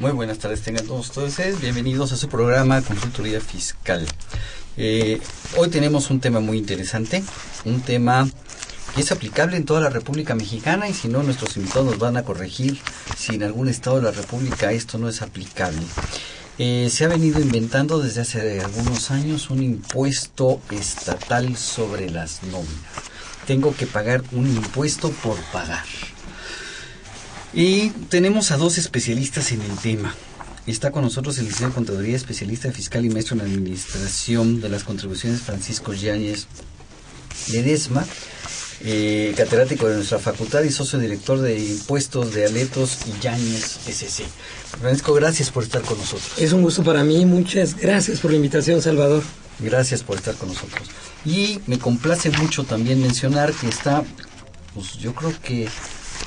Muy buenas tardes, tengan todos ustedes. Bienvenidos a su programa Consultoría Fiscal. Eh, hoy tenemos un tema muy interesante, un tema que es aplicable en toda la República Mexicana y si no, nuestros invitados nos van a corregir si en algún estado de la República esto no es aplicable. Eh, se ha venido inventando desde hace algunos años un impuesto estatal sobre las nóminas. Tengo que pagar un impuesto por pagar. Y tenemos a dos especialistas en el tema. Está con nosotros el licenciado de Contaduría, especialista fiscal y maestro en Administración de las Contribuciones, Francisco Yáñez Ledesma, eh, catedrático de nuestra facultad y socio director de impuestos de Aletos y Yáñez SC. Francisco, gracias por estar con nosotros. Es un gusto para mí, muchas gracias por la invitación, Salvador. Gracias por estar con nosotros. Y me complace mucho también mencionar que está, pues yo creo que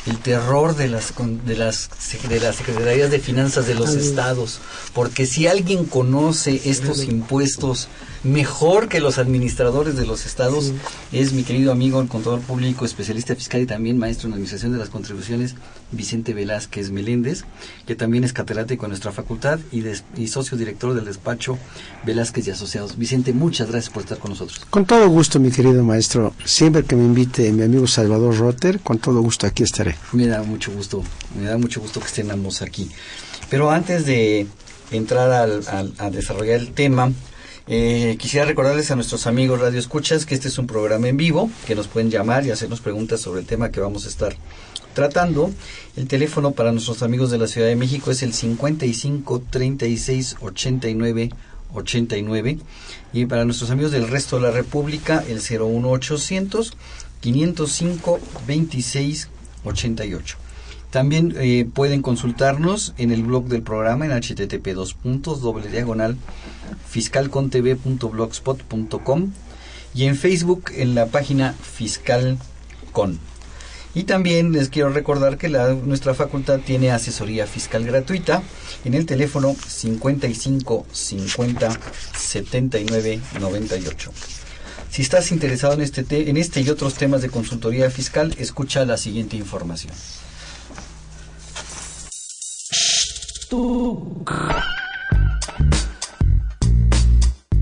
el terror de las de las de las secretarías de finanzas de los estados, porque si alguien conoce estos impuestos mejor que los administradores de los estados es mi querido amigo el contador público, especialista fiscal y también maestro en administración de las contribuciones, Vicente Velázquez Meléndez, que también es catedrático en nuestra facultad y, y socio director del despacho Velázquez y Asociados. Vicente, muchas gracias por estar con nosotros. Con todo gusto, mi querido maestro. Siempre que me invite mi amigo Salvador Rotter, con todo gusto aquí estaré. Me da mucho gusto, me da mucho gusto que estén ambos aquí. Pero antes de entrar al, al, a desarrollar el tema, eh, quisiera recordarles a nuestros amigos Radio Escuchas que este es un programa en vivo, que nos pueden llamar y hacernos preguntas sobre el tema que vamos a estar tratando. El teléfono para nuestros amigos de la Ciudad de México es el 55 36 89 89 y para nuestros amigos del resto de la República el 01800 505 26 88. También eh, pueden consultarnos en el blog del programa en http dos puntos doble diagonal fiscalcontv.blogspot.com y en Facebook en la página fiscalcon. Y también les quiero recordar que nuestra facultad tiene asesoría fiscal gratuita en el teléfono 55 50 79 98. Si estás interesado en este, te, en este y otros temas de consultoría fiscal, escucha la siguiente información.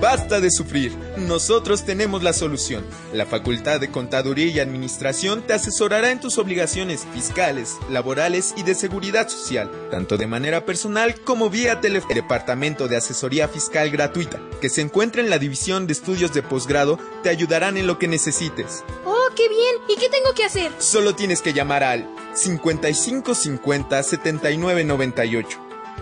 Basta de sufrir. Nosotros tenemos la solución. La Facultad de Contaduría y Administración te asesorará en tus obligaciones fiscales, laborales y de seguridad social, tanto de manera personal como vía teléfono. Departamento de Asesoría Fiscal Gratuita, que se encuentra en la División de Estudios de Posgrado, te ayudarán en lo que necesites. ¡Oh, qué bien! ¿Y qué tengo que hacer? Solo tienes que llamar al 5550 7998.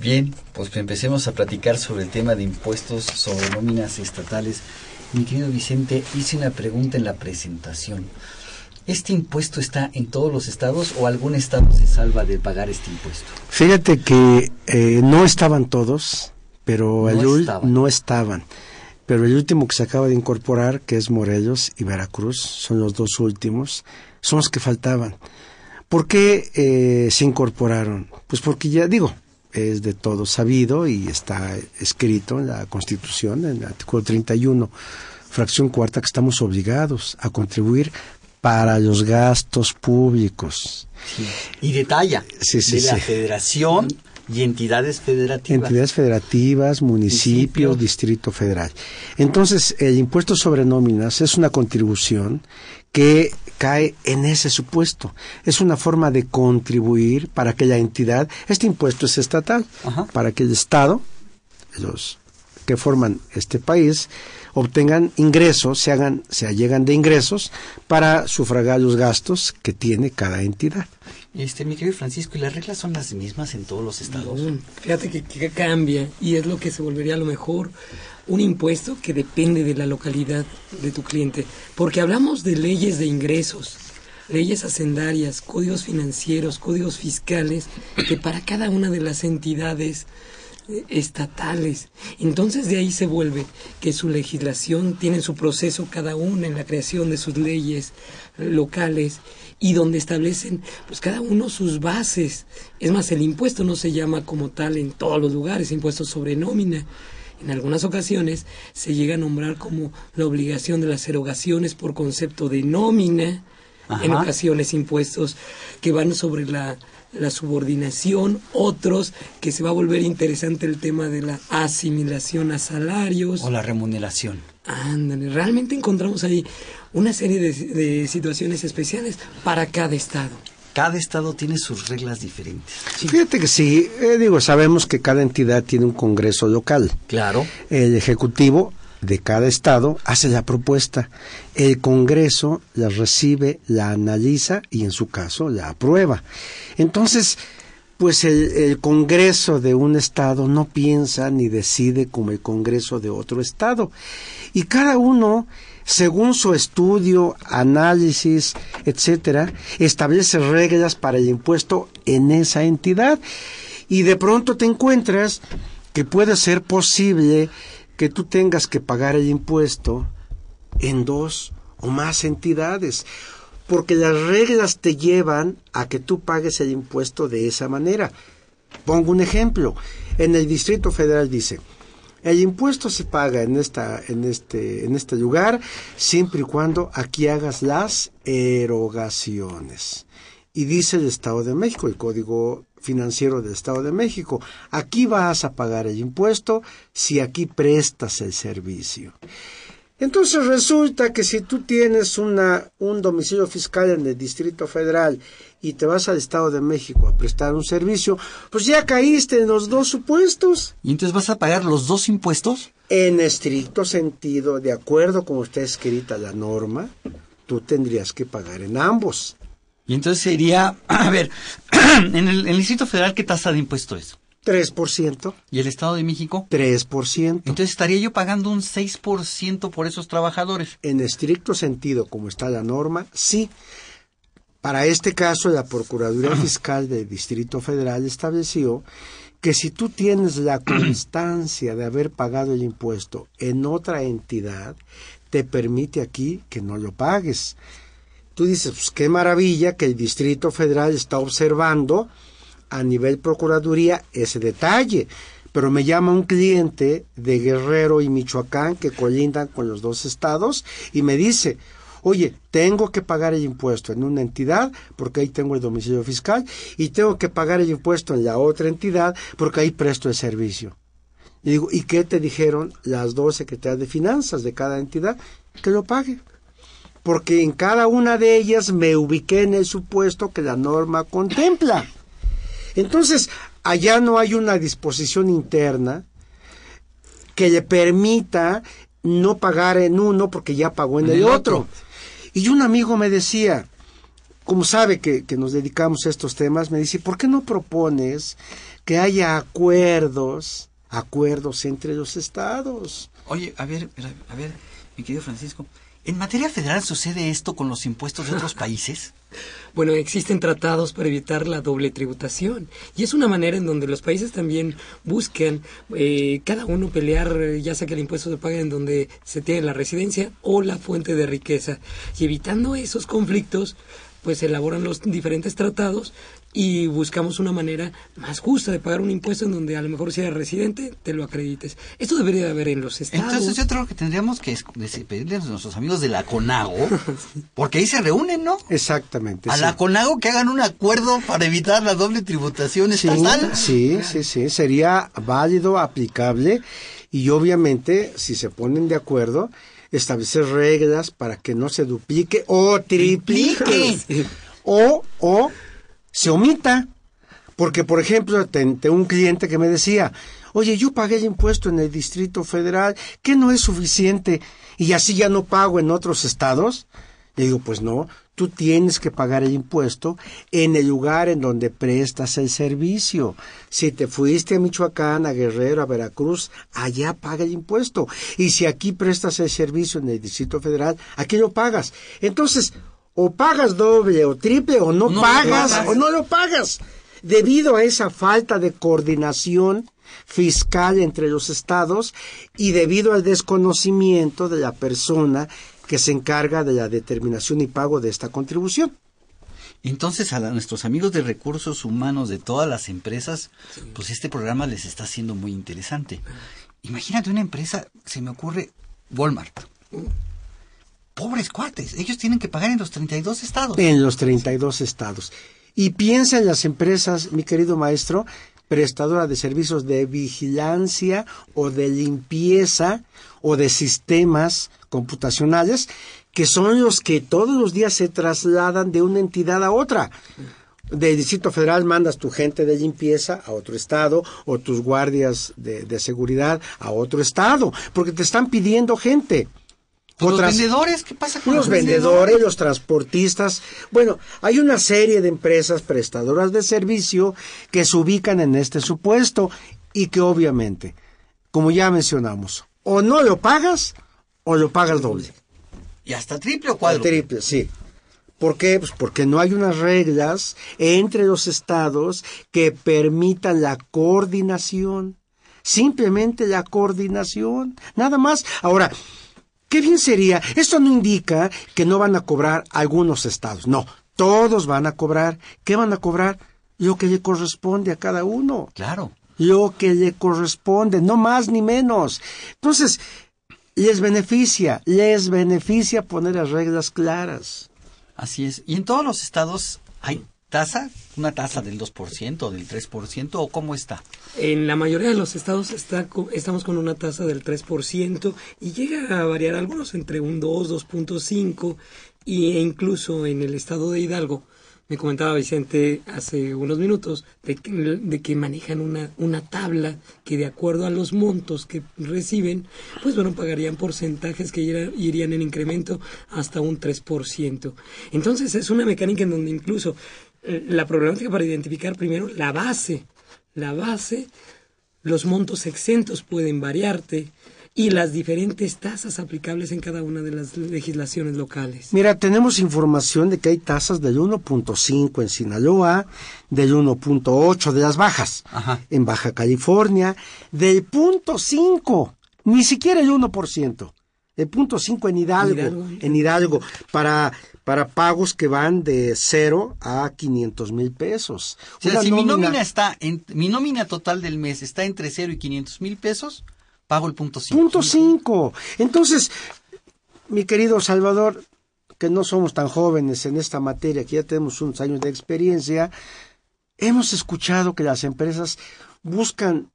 Bien, pues empecemos a platicar sobre el tema de impuestos sobre nóminas estatales. Mi querido Vicente, hice una pregunta en la presentación. ¿Este impuesto está en todos los estados o algún estado se salva de pagar este impuesto? Fíjate que eh, no estaban todos, pero no estaban. Pero el último que se acaba de incorporar, que es Morelos y Veracruz, son los dos últimos, son los que faltaban. ¿Por qué eh, se incorporaron? Pues porque ya digo, es de todo sabido y está escrito en la Constitución, en el artículo 31, fracción cuarta, que estamos obligados a contribuir para los gastos públicos. Y detalla de la federación y entidades federativas. Entidades federativas, municipios, Distrito Federal. Entonces, el impuesto sobre nóminas es una contribución que cae en ese supuesto. Es una forma de contribuir para que la entidad, este impuesto es estatal, para que el Estado, los que forman este país, obtengan ingresos, se hagan, se allegan de ingresos para sufragar los gastos que tiene cada entidad. Este, mi querido Francisco, ¿y las reglas son las mismas en todos los estados? fíjate que, que, cambia y es lo que se volvería a lo mejor un impuesto que depende de la localidad de tu cliente, porque hablamos de leyes de ingresos, leyes hacendarias, códigos financieros, códigos fiscales, que para cada una de las entidades estatales. Entonces de ahí se vuelve que su legislación tiene su proceso cada una en la creación de sus leyes locales y donde establecen pues cada uno sus bases. Es más, el impuesto no se llama como tal en todos los lugares, impuesto sobre nómina. En algunas ocasiones se llega a nombrar como la obligación de las erogaciones por concepto de nómina, en ocasiones impuestos que van sobre la la subordinación, otros que se va a volver interesante el tema de la asimilación a salarios. O la remuneración. Ándale, realmente encontramos ahí una serie de, situaciones especiales para cada estado. Cada estado tiene sus reglas diferentes. Fíjate que sí, eh, digo, sabemos que cada entidad tiene un congreso local. Claro. El ejecutivo de cada estado hace la propuesta. El Congreso la recibe, la analiza y en su caso la aprueba. Entonces, pues el, el, Congreso de un estado no piensa ni decide como el Congreso de otro estado. Y cada uno, según su estudio, análisis, etcétera, establece reglas para el impuesto en esa entidad. Y de pronto te encuentras que puede ser posible que tú tengas que pagar el impuesto en dos o más entidades, porque las reglas te llevan a que tú pagues el impuesto de esa manera. Pongo un ejemplo. En el Distrito Federal dice, el impuesto se paga en, esta, en, este, en este lugar siempre y cuando aquí hagas las erogaciones. Y dice el Estado de México, el Código financiero del Estado de México. Aquí vas a pagar el impuesto si aquí prestas el servicio. Entonces resulta que si tú tienes una, un domicilio fiscal en el Distrito Federal y te vas al Estado de México a prestar un servicio, pues ya caíste en los dos supuestos. ¿Y entonces vas a pagar los dos impuestos? En estricto sentido, de acuerdo con está escrita la norma, tú tendrías que pagar en ambos. Y entonces sería, a ver, en el, Distrito Federal, ¿qué tasa de impuesto es? 3%. ¿Y el Estado de México? 3%. Entonces estaría yo pagando un 6% por esos trabajadores. En estricto sentido, como está la norma, sí. Para este caso, la Procuraduría Fiscal del Distrito Federal estableció que si tú tienes la constancia de haber pagado el impuesto en otra entidad, te permite aquí que no lo pagues tú dices, pues qué maravilla que el Distrito Federal está observando a nivel Procuraduría ese detalle. Pero me llama un cliente de Guerrero y Michoacán que colindan con los dos estados y me dice, oye, tengo que pagar el impuesto en una entidad porque ahí tengo el domicilio fiscal y tengo que pagar el impuesto en la otra entidad porque ahí presto el servicio. Y digo, ¿y qué te dijeron las dos secretarias de finanzas de cada entidad? Que lo pague porque en cada una de ellas me ubiqué en el supuesto que la norma contempla. Entonces, allá no hay una disposición interna que le permita no pagar en uno porque ya pagó en, el, otro. Y un amigo me decía, como sabe que, que, nos dedicamos a estos temas, me dice, ¿por qué no propones que haya acuerdos, acuerdos entre los estados? Oye, a ver, a ver, mi querido Francisco, ¿En materia federal sucede esto con los impuestos de otros países? Bueno, existen tratados para evitar la doble tributación y es una manera en donde los países también buscan eh, cada uno pelear, ya sea que el impuesto se pague en donde se tiene la residencia o la fuente de riqueza y evitando esos conflictos pues se elaboran los diferentes tratados y buscamos una manera más justa de pagar un impuesto en donde a lo mejor si eres residente te lo acredites. Esto debería de haber en los estados. Entonces yo creo que tendríamos que pedirle a nuestros amigos de la CONAGO, porque ahí se reúnen, ¿no? Exactamente. A la CONAGO que hagan un acuerdo para evitar la doble tributación estatal. Sí, sí, sí, sería válido, aplicable y obviamente si se ponen de acuerdo establecer reglas para que no se duplique o triplique. O, o se omita. Porque, por ejemplo, tengo un cliente que me decía, oye, yo pagué el impuesto en el Distrito Federal, que no es suficiente, y así ya no pago en otros estados. Le digo, pues no, tú tienes que pagar el impuesto en el lugar en donde prestas el servicio. Si te fuiste a Michoacán, a Guerrero, a Veracruz, allá paga el impuesto. Y si aquí prestas el servicio en el Distrito Federal, aquí lo pagas. Entonces, o pagas doble o triple o no, pagas, o no lo pagas. Debido a esa falta de coordinación fiscal entre los estados y debido al desconocimiento de la persona que se encarga de la determinación y pago de esta contribución. Entonces a nuestros amigos de recursos humanos de todas las empresas, pues este programa les está siendo muy interesante. Imagínate una empresa, se me ocurre Walmart pobres cuates. Ellos tienen que pagar en los 32 estados. En los 32 estados. Y piensa en las empresas, mi querido maestro, prestadora de servicios de vigilancia o de limpieza o de sistemas computacionales, que son los que todos los días se trasladan de una entidad a otra. Del Distrito Federal mandas tu gente de limpieza a otro estado o tus guardias de, de seguridad a otro estado, porque te están pidiendo gente. ¿Los vendedores? ¿Qué pasa con los, los vendedores, los transportistas? Bueno, hay una serie de empresas prestadoras de servicio que se ubican en este supuesto y que obviamente, como ya mencionamos, o no lo pagas o lo pagas doble. ¿Y hasta triple o cuádruple? Triple, sí. ¿Por qué? Pues porque no hay unas reglas entre los estados que permitan la coordinación. Simplemente la coordinación. Nada más. Ahora, Qué bien sería. Esto no indica que no van a cobrar algunos estados. No, todos van a cobrar. ¿Qué van a cobrar? Lo que le corresponde a cada uno. Claro. Lo que le corresponde, no más ni menos. Entonces, les beneficia, les beneficia poner las reglas claras. Así es. Y en todos los estados hay tasa, una tasa del 2%, del 3% o cómo está? En la mayoría de los estados está, estamos con una tasa del 3% y llega a variar algunos entre un 2, 2.5 e incluso en el estado de Hidalgo. Me comentaba Vicente hace unos minutos de que, manejan una, una tabla que de acuerdo a los montos que reciben, pues bueno, pagarían porcentajes que irían en incremento hasta un 3%. Entonces es una mecánica en donde incluso la problemática para identificar primero la base. La base, los montos exentos pueden variarte y las diferentes tasas aplicables en cada una de las legislaciones locales. Mira, tenemos información de que hay tasas del 1.5 en Sinaloa, del 1.8 de las bajas en Baja California, del 0.5, ni siquiera el 1%, el 0.5 en Hidalgo, en Hidalgo, para para pagos que van de cero a 500 mil pesos. O sea, si mi nómina está, en, mi nómina total del mes está entre cero y 500 mil pesos, pago el punto cinco. Punto cinco. Entonces, mi querido Salvador, que no somos tan jóvenes en esta materia, que ya tenemos unos años de experiencia, hemos escuchado que las empresas buscan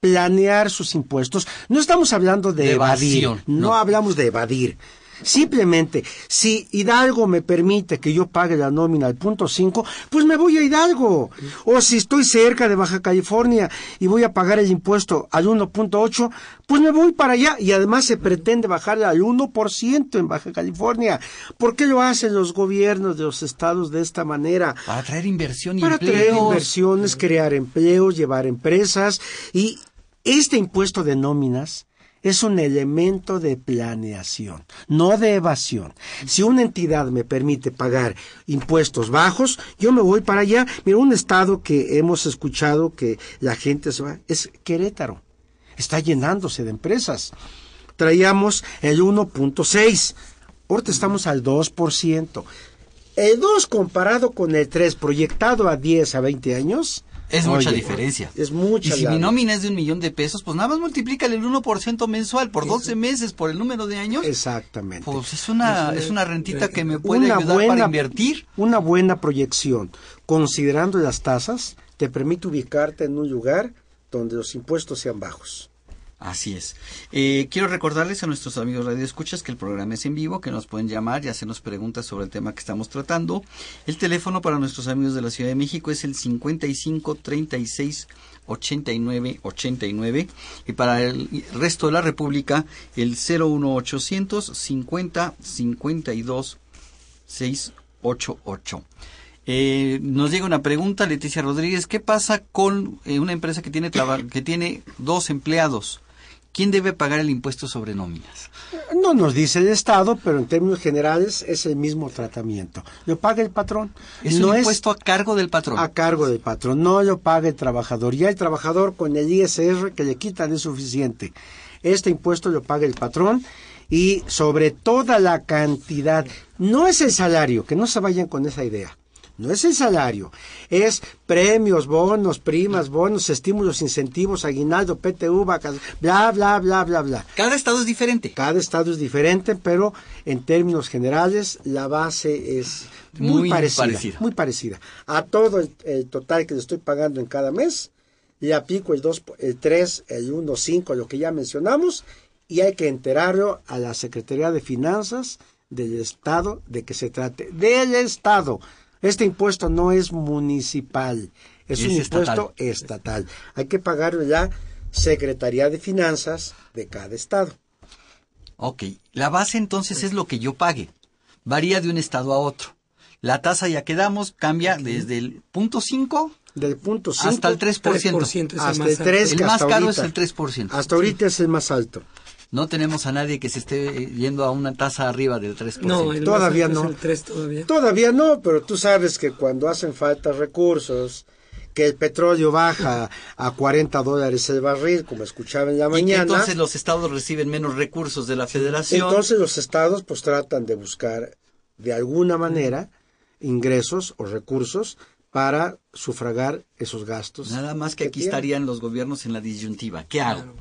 planear sus impuestos. No estamos hablando de, evadir, no hablamos de evadir Simplemente, si Hidalgo me permite que yo pague la nómina al punto 5, pues me voy a Hidalgo. O si estoy cerca de Baja California y voy a pagar el impuesto al 1.8, pues me voy para allá. Y además se pretende bajar al 1% en Baja California. ¿Por qué lo hacen los gobiernos de los estados de esta manera? Para traer inversión y Para traer inversiones, crear empleos, llevar empresas. Y este impuesto de nóminas es un elemento de planeación, no de evasión. Si una entidad me permite pagar impuestos bajos, yo me voy para allá. Mira, un estado que hemos escuchado que la gente se va es Querétaro. Está llenándose de empresas. Traíamos el 1.6, ahorita estamos al 2%. El 2 comparado con el 3 proyectado a 10 a 20 años, es mucha diferencia. Es mucha. Y si mi nómina es de un millón de pesos, pues nada más multiplícale el 1% mensual por 12 meses por el número de años. Exactamente. Pues es una, es una rentita que me puede ayudar para invertir. Una buena proyección, considerando las tasas, te permite ubicarte en un lugar donde los impuestos sean bajos. Así es. Eh, quiero recordarles a nuestros amigos Radio Escuchas que el programa es en vivo, que nos pueden llamar y hacernos preguntas sobre el tema que estamos tratando. El teléfono para nuestros amigos de la Ciudad de México es el 55 36 89 89 y para el resto de la República el 01800 50 52 688. Eh, nos llega una pregunta, Leticia Rodríguez, ¿qué pasa con eh, una empresa que tiene, que tiene dos empleados? ¿Quién debe pagar el impuesto sobre nóminas? No nos dice el Estado, pero en términos generales es el mismo tratamiento. Lo paga el patrón. ¿Es un impuesto a cargo del patrón? A cargo del patrón. No lo paga el trabajador. Ya el trabajador con el ISR que le quitan es suficiente. Este impuesto lo paga el patrón y sobre toda la cantidad. No es el salario, que no se vayan con esa idea no es el salario, es premios, bonos, primas, bonos, estímulos, incentivos, aguinaldo, PTU, vacas, bla, bla, bla, bla, bla. Cada estado es diferente. Cada estado es diferente, pero en términos generales la base es muy, parecida, Muy parecida. A todo el, total que le estoy pagando en cada mes, le aplico el 2, el 3, el 1, 5, lo que ya mencionamos, y hay que enterarlo a la Secretaría de Finanzas del Estado de que se trate. Del Estado este impuesto no es municipal, es, un impuesto estatal. Hay que pagarlo ya Secretaría de Finanzas de cada estado. Ok, la base entonces es lo que yo pague. Varía de un estado a otro. La tasa ya quedamos, cambia desde el punto 5 del punto hasta el 3%. hasta el 3, el más caro es el 3%. Hasta ahorita es el más alto no tenemos a nadie que se esté yendo a una tasa arriba del 3%. No, todavía no. el 3 todavía. Todavía no, pero tú sabes que cuando hacen falta recursos, que el petróleo baja a 40 dólares el barril, como escuchaba en la mañana. Y entonces los estados reciben menos recursos de la federación. Entonces los estados pues tratan de buscar de alguna manera ingresos o recursos para sufragar esos gastos. Nada más que, aquí estarían los gobiernos en la disyuntiva. ¿Qué hago?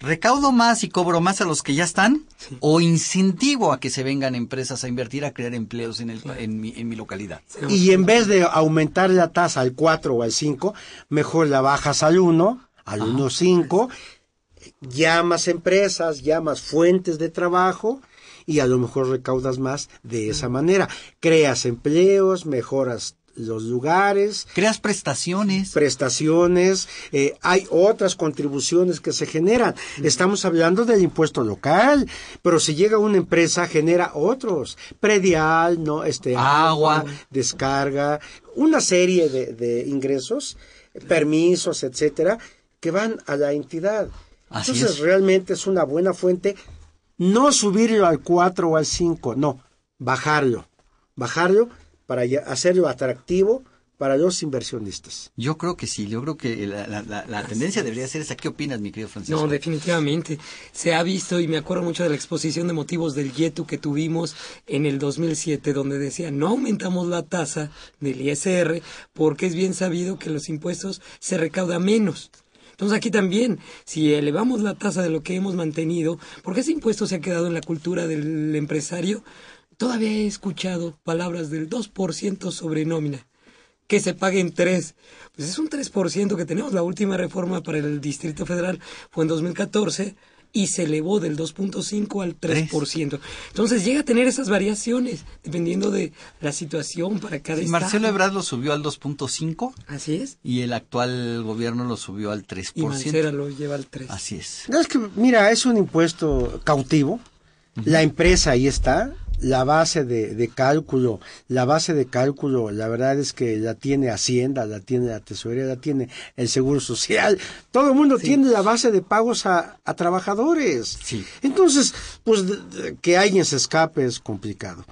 ¿Recaudo más y cobro más a los que ya están? ¿O incentivo a que se vengan empresas a invertir, a crear empleos en, el, en, mi, en mi localidad? Y en vez de aumentar la tasa al 4 o al 5, mejor la bajas al 1, al 1.5, llamas empresas, llamas fuentes de trabajo y a lo mejor recaudas más de esa manera. Creas empleos, mejoras los lugares. Creas prestaciones. Prestaciones, eh, hay otras contribuciones que se generan. Estamos hablando del impuesto local, pero si llega una empresa genera otros, predial, no, este, agua, descarga, una serie de, de ingresos, permisos, etcétera, que van a la entidad. Entonces realmente es una buena fuente no subirlo al 4 o al 5, no, bajarlo. Bajarlo para hacerlo atractivo para los inversionistas. Yo creo que sí, yo creo que la, tendencia debería ser esa. ¿Qué opinas, mi querido Francisco? No, definitivamente. Se ha visto, y me acuerdo mucho de la exposición de motivos del YETU que tuvimos en el 2007, donde decía, no aumentamos la tasa del ISR porque es bien sabido que los impuestos se recauda menos. Entonces aquí también, si elevamos la tasa de lo que hemos mantenido, porque ese impuesto se ha quedado en la cultura del empresario, Todavía he escuchado palabras del 2% sobre nómina, que se paguen 3. Pues es un 3% que tenemos. La última reforma para el Distrito Federal fue en 2014 y se elevó del 2.5 al 3%. Entonces llega a tener esas variaciones dependiendo de la situación para cada sí, Marcelo Ebrard lo subió al 2.5. Así es. Y el actual gobierno lo subió al 3%. Y Mancera lo lleva al 3. Así es. No, es que, mira, es un impuesto cautivo. La empresa ahí está, la base de, de, cálculo, la base de cálculo, la verdad es que la tiene Hacienda, la tiene la Tesorería, la tiene el Seguro Social. Todo el mundo tiene la base de pagos a, a trabajadores. Sí. Entonces, pues que alguien se escape es complicado.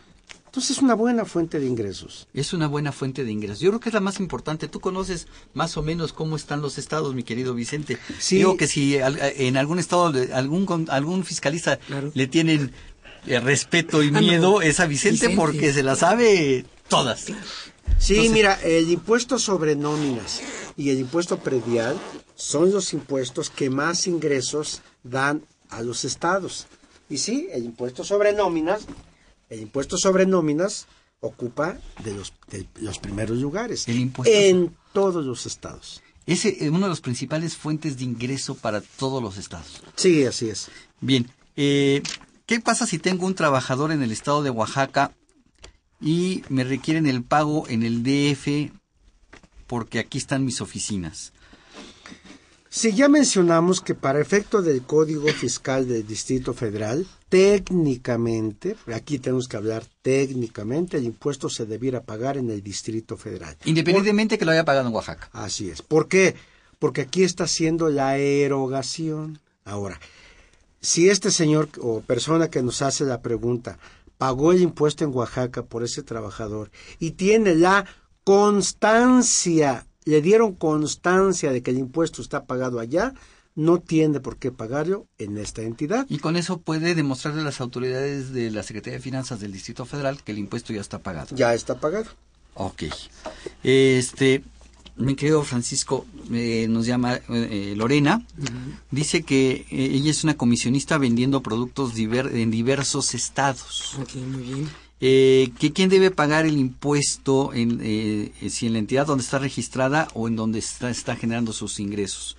Entonces es una buena fuente de ingresos. Es una buena fuente de ingresos. Yo creo que es la más importante. Tú conoces más o menos cómo están los estados, mi querido Vicente. Sí. Digo que si en algún estado, algún, algún fiscalista Claro. le tienen eh, respeto y Ah, no. miedo, es a Vicente, Vicente. porque se la sabe todas. Sí, Entonces- mira, el impuesto sobre nóminas y el impuesto predial son los impuestos que más ingresos dan a los estados. Y sí, el impuesto sobre nóminas, el impuesto sobre nóminas ocupa de los, de los primeros lugares El impuesto- en todos los estados. Es una de las principales fuentes de ingreso para todos los estados. Sí, así es. Bien, eh, ¿qué pasa si tengo un trabajador en el estado de Oaxaca y me requieren el pago en el DF porque aquí están mis oficinas? Si ya mencionamos que para efecto del Código Fiscal del Distrito Federal, técnicamente, aquí tenemos que hablar técnicamente, el impuesto se debiera pagar en el Distrito Federal. Independientemente que lo haya pagado en Oaxaca. Así es. ¿Por qué? Porque aquí está haciendo la erogación. Ahora, si este señor o persona que nos hace la pregunta pagó el impuesto en Oaxaca por ese trabajador y tiene la constancia, le dieron constancia de que el impuesto está pagado allá, no tiene por qué pagarlo en esta entidad. Y con eso puede demostrarle a las autoridades de la Secretaría de Finanzas del Distrito Federal que el impuesto ya está pagado. Ya está pagado. Ok. Este, mi querido Francisco, eh, nos llama eh, Lorena, dice que eh, ella es una comisionista vendiendo productos diver- en diversos estados. Ok, muy bien. Eh, que quién debe pagar el impuesto en, eh, si en la entidad donde está registrada o en donde está, está generando sus ingresos.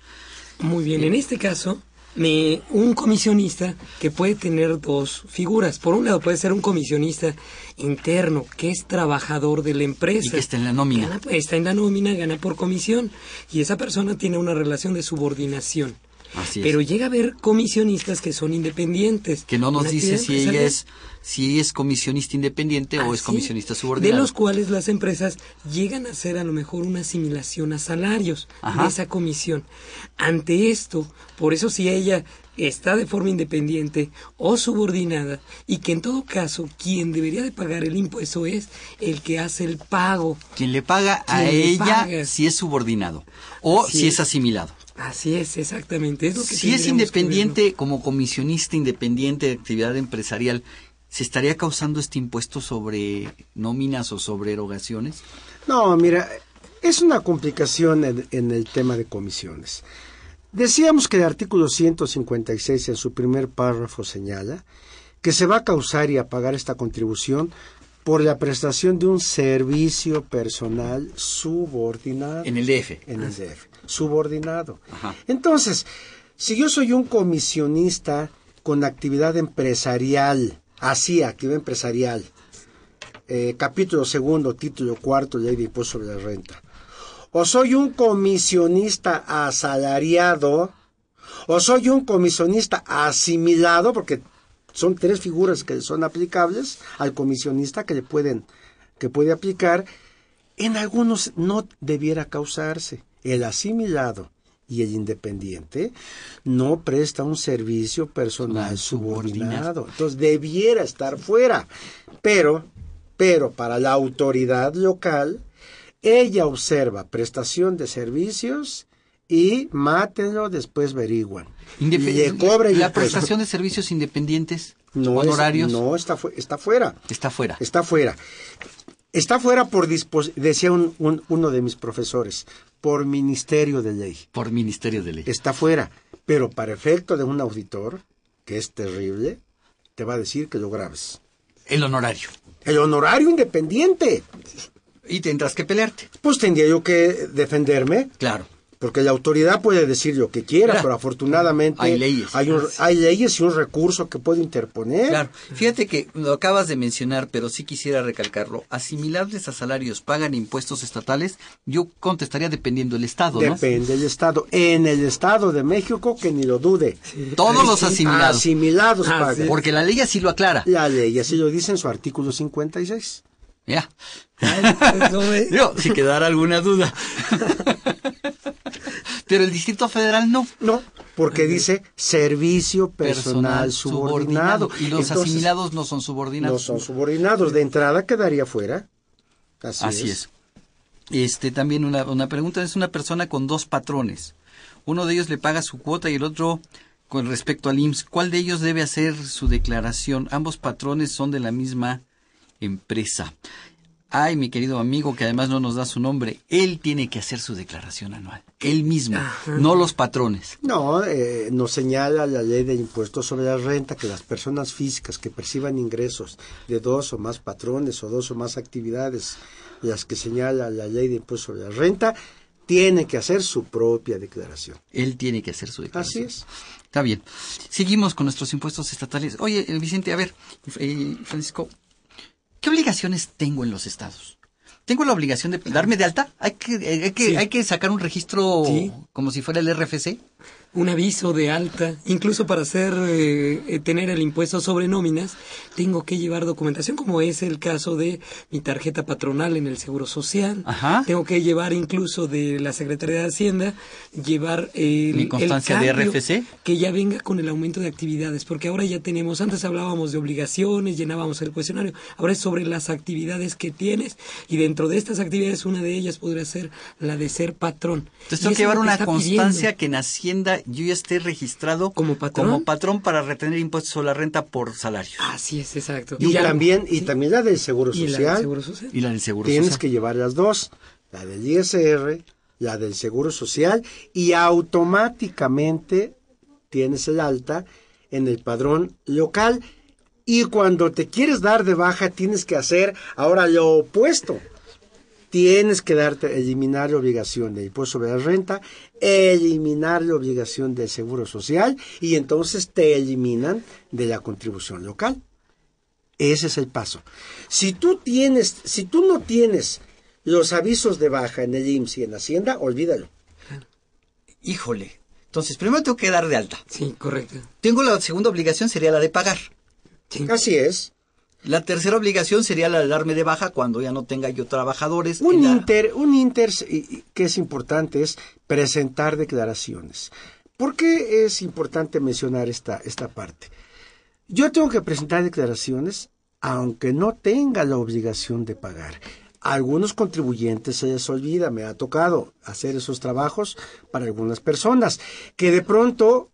Muy bien, en este caso, me, un comisionista que puede tener dos figuras. Por un lado puede ser un comisionista interno, que es trabajador de la empresa. Y que está en la nómina. Gana- está en la nómina, gana por comisión. Y esa persona tiene una relación de subordinación. Así es. Pero llega a haber comisionistas que son independientes. que no nos Una dice si ella es si es comisionista independiente o es Así comisionista De subordinado. los cuales las empresas llegan a hacer a lo mejor una asimilación a salarios Ajá. de esa comisión. Ante esto, por eso si ella está de forma independiente o subordinada y que en todo caso quien debería de pagar el impuesto es el que hace el pago. Quien le paga a ella paga. si es subordinado o Así si es es. asimilado. Así es, exactamente. Es lo que Si es independiente como comisionista independiente de actividad empresarial, ¿se estaría causando este impuesto sobre nóminas o sobre erogaciones? No, mira, es una complicación en, en el tema de comisiones. Decíamos que el artículo 156 en su primer párrafo señala que se va a causar y a pagar esta contribución por la prestación de un servicio personal subordinado. En el DF. En el DF. Subordinado. Ajá. Entonces, si yo soy un comisionista con actividad empresarial, así, actividad empresarial, eh, capítulo segundo, título cuarto, ley de impuesto sobre la renta, o soy un comisionista asalariado, o soy un comisionista asimilado, porque son tres figuras que son aplicables al comisionista que le pueden, que puede aplicar, en algunos no debiera causarse. El asimilado y el independiente no presta un servicio personal subordinado. Entonces debiera estar fuera. Pero, pero para la autoridad local, ella observa prestación de servicios y mátenlo, después averiguan. Le cobra la prestación de servicios independientes, no es- honorarios, no está, fu- está fuera. está fuera. Está fuera. Está fuera por dispos- decía un- un- uno de mis profesores, por ministerio de ley. Por Ministerio de Ley. Está fuera. Pero para efecto de un auditor, que es terrible, te va a decir que lo grabes. El honorario. El honorario independiente. Y tendrás que pelearte. Pues tendría yo que defenderme. Claro. Porque la autoridad puede decir lo que quiera, Claro. pero afortunadamente Hay leyes. hay, un- hay leyes y un recurso que puede interponer. Claro, fíjate que lo acabas de mencionar, pero sí quisiera recalcarlo. Asimilables a salarios, ¿pagan impuestos estatales? Yo contestaría dependiendo del estado, ¿no? Depende del estado. En el estado de México, que ni lo dude. Todos los asimilados. Asimilados Ah, pagan. Porque la ley así lo aclara. La ley así lo dice en su artículo 56. Ya. Eso es. Yo, si quedara alguna duda. Pero el Distrito Federal no. No, porque dice servicio personal, subordinado. Y los Entonces, asimilados no son subordinados. No son subordinados. De entrada quedaría fuera. Así, Así es. Este, también una, una pregunta es una persona con dos patrones. Uno de ellos le paga su cuota y el otro con respecto al IMSS. ¿Cuál de ellos debe hacer su declaración? Ambos patrones son de la misma empresa. Ay, mi querido amigo, que además no nos da su nombre, él tiene que hacer su declaración anual. Él mismo, no los patrones. No, eh, nos señala la ley de impuestos sobre la renta que las personas físicas que perciban ingresos de dos o más patrones o dos o más actividades, las que señala la ley de impuestos sobre la renta, tienen que hacer su propia declaración. Él tiene que hacer su declaración. Así es. Está bien. Seguimos con nuestros impuestos estatales. Oye, eh, Vicente, a ver, eh, Francisco, ¿qué obligaciones tengo en los estados? ¿Tengo la obligación de darme de alta? ¿Hay que, eh, hay que, Sí. hay que sacar un registro Sí. como si fuera el RFC? Un aviso de alta, incluso para hacer eh, eh, tener el impuesto sobre nóminas, tengo que llevar documentación, como es el caso de mi tarjeta patronal en el Seguro Social. Ajá. Tengo que llevar incluso de la Secretaría de Hacienda, llevar el, Mi el constancia de RFC. que ya venga con el aumento de actividades, porque ahora ya tenemos, antes hablábamos de obligaciones, llenábamos el cuestionario, ahora es sobre las actividades que tienes y dentro de estas actividades una de ellas podría ser la de ser patrón. Entonces Y tengo que llevar una constancia pidiendo. que en Hacienda yo ya esté registrado ¿Como patrón? como patrón para retener impuestos sobre la renta por salario. Así es, exacto. Y, ya- también, y también la del Seguro y la del Social. Seguro Social. Y la del Seguro Tienes Social. que llevar las dos, la del ISR, la del Seguro Social, y automáticamente tienes el alta en el padrón local. Y cuando te quieres dar de baja, tienes que hacer ahora lo opuesto. Tienes que darte, eliminar la obligación del impuesto sobre la renta, eliminar la obligación del seguro social y entonces te eliminan de la contribución local. Ese es el paso. Si tú tienes, si tú no tienes los avisos de baja en el IMSS y en Hacienda, olvídalo. Híjole. Entonces, primero tengo que dar de alta. Sí, correcto. Tengo la segunda obligación, sería la de pagar. Sí. Así es. La tercera obligación sería la de darme de baja cuando ya no tenga yo trabajadores. Un la- inter, un inter que es importante es presentar declaraciones. ¿Por qué es importante mencionar esta, esta parte? Yo tengo que presentar declaraciones aunque no tenga la obligación de pagar. A algunos contribuyentes se les olvida, me ha tocado hacer esos trabajos para algunas personas, que de pronto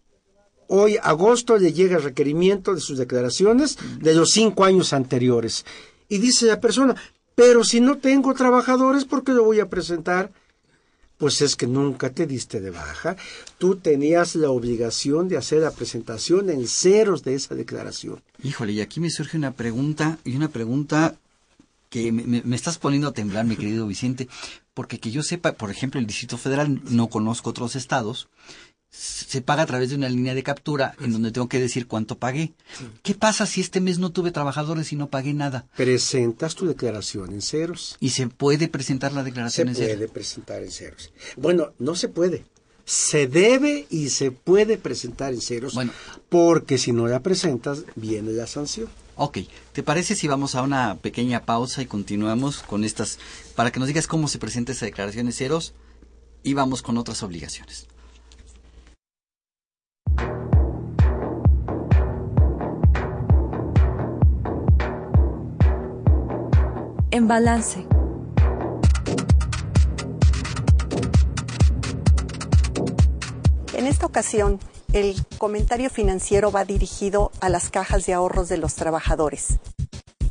hoy agosto le llega el requerimiento de sus declaraciones de los cinco años anteriores. Y dice la persona, pero si no tengo trabajadores, ¿por qué lo voy a presentar? Pues es que nunca te diste de baja. Tú tenías la obligación de hacer la presentación en ceros de esa declaración. Híjole, y aquí me surge una pregunta, y una pregunta que me, estás poniendo a temblar, mi querido Vicente, porque que yo sepa, por ejemplo, el Distrito Federal, no conozco otros estados, se paga a través de una línea de captura en donde tengo que decir cuánto pagué. ¿Qué pasa si este mes no tuve trabajadores y no pagué nada? Presentas tu declaración en ceros. ¿Y se puede presentar la Se declaración en puede cero? presentar en ceros. Bueno, no se puede. Se debe y se puede presentar en ceros. Bueno. Porque si no la presentas, viene la sanción. Ok, ¿te parece si vamos a una pequeña pausa y continuamos con estas, para que nos digas cómo se presenta esa declaración en ceros y vamos con otras obligaciones? En balance. En esta ocasión, el comentario financiero va dirigido a las cajas de ahorros de los trabajadores.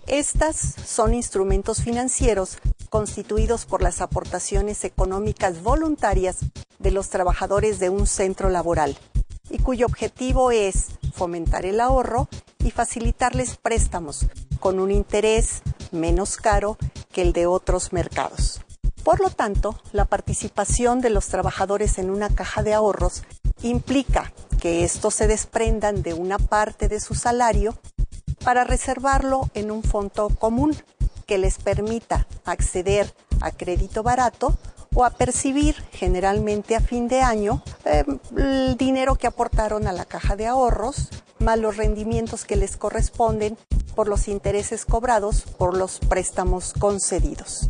Estas son instrumentos financieros constituidos por las aportaciones económicas voluntarias de los trabajadores de un centro laboral y cuyo objetivo es fomentar el ahorro y facilitarles préstamos con un interés menos caro que el de otros mercados. Por lo tanto, la participación de los trabajadores en una caja de ahorros implica que estos se desprendan de una parte de su salario para reservarlo en un fondo común que les permita acceder a crédito barato o a percibir generalmente a fin de año eh, el dinero que aportaron a la caja de ahorros, más los rendimientos que les corresponden por los intereses cobrados por los préstamos concedidos.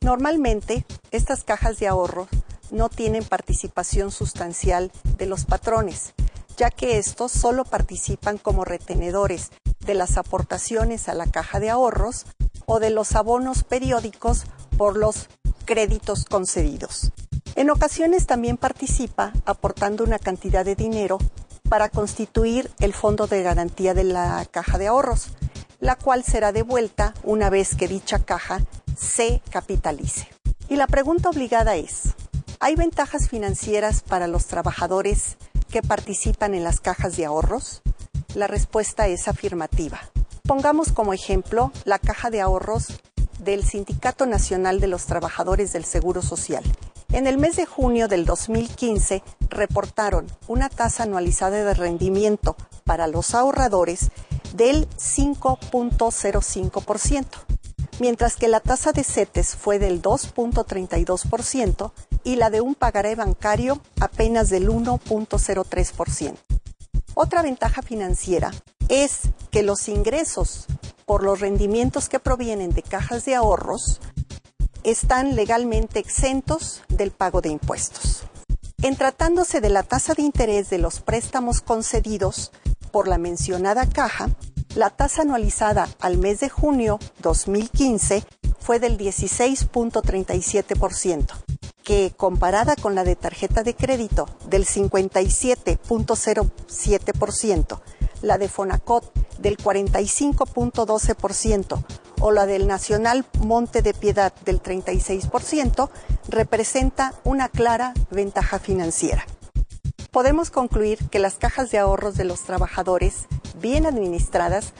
Normalmente, estas cajas de ahorro no tienen participación sustancial de los patrones, ya que estos solo participan como retenedores de las aportaciones a la caja de ahorros o de los abonos periódicos por los créditos concedidos. En ocasiones también participa aportando una cantidad de dinero para constituir el fondo de garantía de la caja de ahorros, la cual será devuelta una vez que dicha caja se capitalice. Y la pregunta obligada es, ¿hay ventajas financieras para los trabajadores que participan en las cajas de ahorros? La respuesta es afirmativa. Pongamos como ejemplo la caja de ahorros del Sindicato Nacional de los Trabajadores del Seguro Social. En el mes de junio del 2015 reportaron una tasa anualizada de rendimiento para los ahorradores del 5.05% mientras que la tasa de CETES fue del 2.32% y la de un pagaré bancario apenas del 1.03%. Otra ventaja financiera es que los ingresos por los rendimientos que provienen de cajas de ahorros están legalmente exentos del pago de impuestos. En tratándose de la tasa de interés de los préstamos concedidos por la mencionada caja, la tasa anualizada al mes de junio 2015 fue del 16.37%, que comparada con la de tarjeta de crédito del 57.07%, la de Fonacot del 45.12% o la del Nacional Monte de Piedad del 36%, representa una clara ventaja financiera. Podemos concluir que las cajas de ahorros de los trabajadores, bien administradas,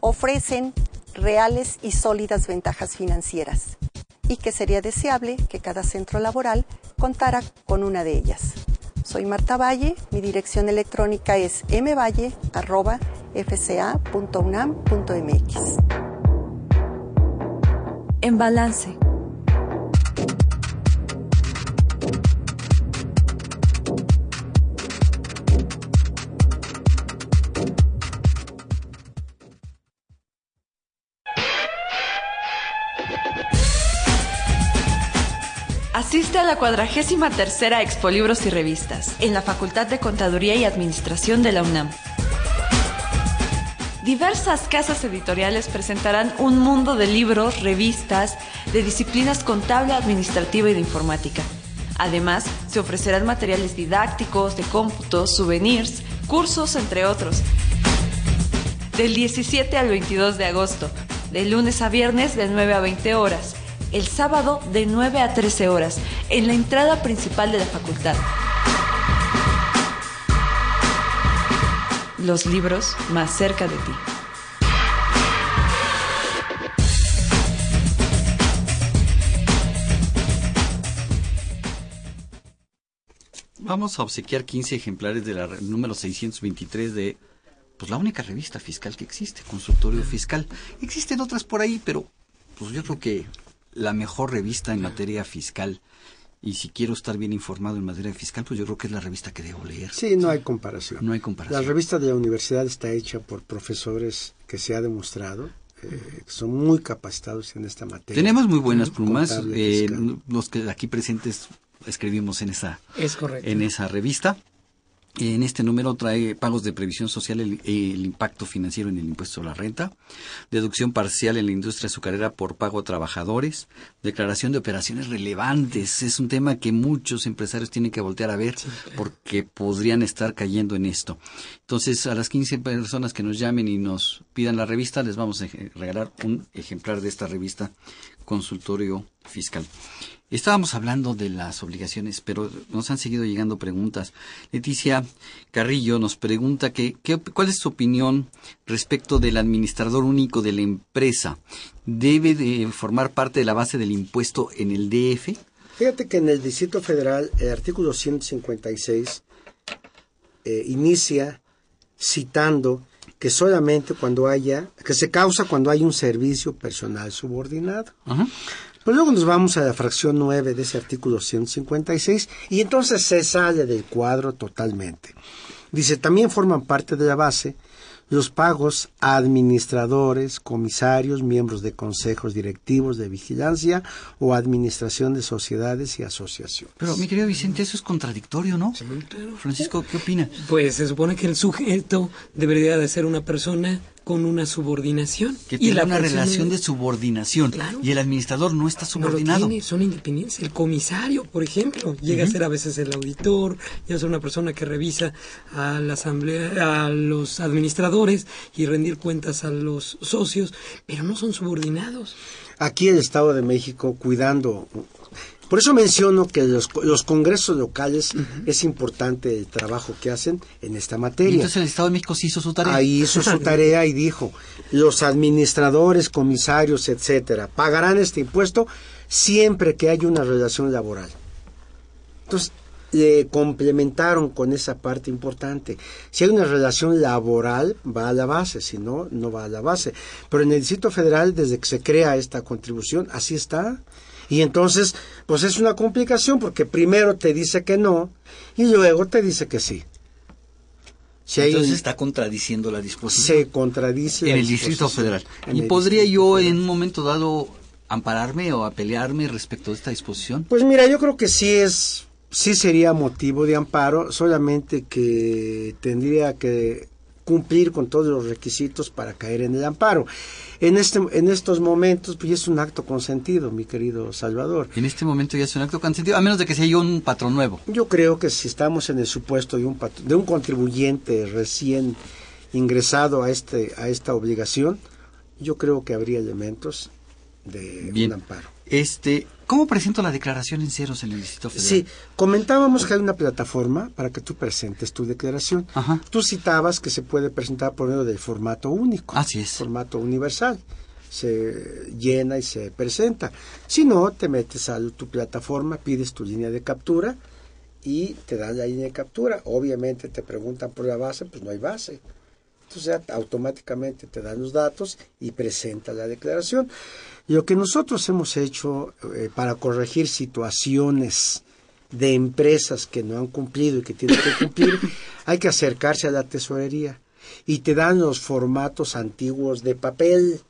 ofrecen reales y sólidas ventajas financieras y que sería deseable que cada centro laboral contara con una de ellas. Soy Marta Valle, mi dirección electrónica es mvalle.fca.unam.mx. En balance Asiste a la cuadragésima tercera Expo Libros y Revistas en la Facultad de Contaduría y Administración de la UNAM. Diversas casas editoriales presentarán un mundo de libros, revistas, de disciplinas contable, administrativa y de informática. Además, se ofrecerán materiales didácticos, de cómputos, souvenirs, cursos, entre otros. Del 17 al 22 de agosto, de lunes a viernes de 9 a 20 horas el sábado de 9 a 13 horas en la entrada principal de la facultad. Los libros más cerca de ti. Vamos a obsequiar 15 ejemplares de la número 623 de pues la única revista fiscal que existe, Consultorio Fiscal. Existen otras por ahí, pero pues yo creo que la mejor revista en materia fiscal. Y si quiero estar bien informado en materia fiscal, pues yo creo que es la revista que debo leer. Sí, no hay comparación. No hay comparación. La revista de la universidad está hecha por profesores que se ha demostrado eh, que son muy capacitados en esta materia. Tenemos muy buenas plumas. Eh, los que aquí presentes escribimos en esa, es en esa revista. En este número trae pagos de previsión social, el, impacto financiero en el impuesto a la renta, deducción parcial en la industria azucarera por pago a trabajadores, declaración de operaciones relevantes. Es un tema que muchos empresarios tienen que voltear a ver porque podrían estar cayendo en esto. Entonces, a las 15 personas que nos llamen y nos pidan la revista, les vamos a regalar un ejemplar de esta revista Consultorio Fiscal. Estábamos hablando de las obligaciones, pero nos han seguido llegando preguntas. Leticia Carrillo nos pregunta que, cuál es su opinión respecto del administrador único de la empresa. ¿Debe de formar parte de la base del impuesto en el DF? Fíjate que en el Distrito Federal el artículo 156 eh, inicia citando que solamente cuando haya, que se causa cuando hay un servicio personal subordinado. Pues luego nos vamos a la fracción 9 de ese artículo 156 y entonces se sale del cuadro totalmente. Dice, también forman parte de la base los pagos a administradores, comisarios, miembros de consejos directivos de vigilancia o administración de sociedades y asociaciones. Pero, mi querido Vicente, eso es contradictorio, ¿no? Francisco, ¿qué opina? Pues se supone que el sujeto debería de ser una persona con una subordinación. Que tiene una relación de subordinación. Y el administrador no está subordinado. No son independientes. El comisario, por ejemplo, llega a ser a veces el auditor, llega a ser una persona que revisa a la asamblea, a los administradores y rendir cuentas a los socios, pero no son subordinados. Aquí el Estado de México, cuidando por eso menciono que los, congresos locales es importante el trabajo que hacen en esta materia. entonces el Estado de México sí hizo su tarea. Ahí hizo su tarea y dijo, los administradores, comisarios, etcétera, pagarán este impuesto siempre que haya una relación laboral. Entonces, le complementaron con esa parte importante. Si hay una relación laboral, va a la base, si no, no va a la base. Pero en el Distrito Federal, desde que se crea esta contribución, así está. Y entonces, pues es una complicación porque primero te dice que no y luego te dice que sí. entonces está contradiciendo la disposición. Se contradice. En el Distrito Federal. ¿Y podría yo en un momento dado ampararme o apelearme respecto de esta disposición? Pues mira, yo creo que sí es, sí sería motivo de amparo, solamente que tendría que cumplir con todos los requisitos para caer en el amparo. En, este, en estos momentos, pues es un acto consentido, mi querido Salvador. En este momento ya es un acto consentido, a menos de que sea yo un patrón nuevo. Yo creo que si estamos en el supuesto de un, de un contribuyente recién ingresado a, este, a esta obligación, yo creo que habría elementos de un amparo. Este, ¿Cómo presento la declaración en ceros en el Distrito Federal? Sí, comentábamos que hay una plataforma para que tú presentes tu declaración. Tú citabas que se puede presentar por medio del formato único. Así es. Formato universal. Se llena y se presenta. Si no, te metes a tu plataforma, pides tu línea de captura y te dan la línea de captura. Obviamente te preguntan por la base, pues no hay base. Entonces automáticamente te dan los datos y presenta la declaración. Lo que nosotros hemos hecho eh, para corregir situaciones de empresas que no han cumplido y que tienen que cumplir, hay que acercarse a la tesorería y te dan los formatos antiguos de papel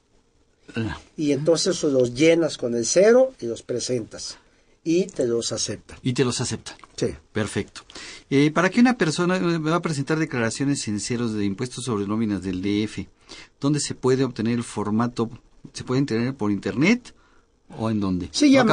ah. y entonces los llenas con el cero y los presentas y te los aceptan. Y te los aceptan. Sí. Perfecto. Eh, para que una persona me eh, va a presentar declaraciones en ceros de impuestos sobre nóminas del DF, ¿dónde se puede obtener el formato ¿Se pueden tener por internet? ¿O en dónde? Sí, ya,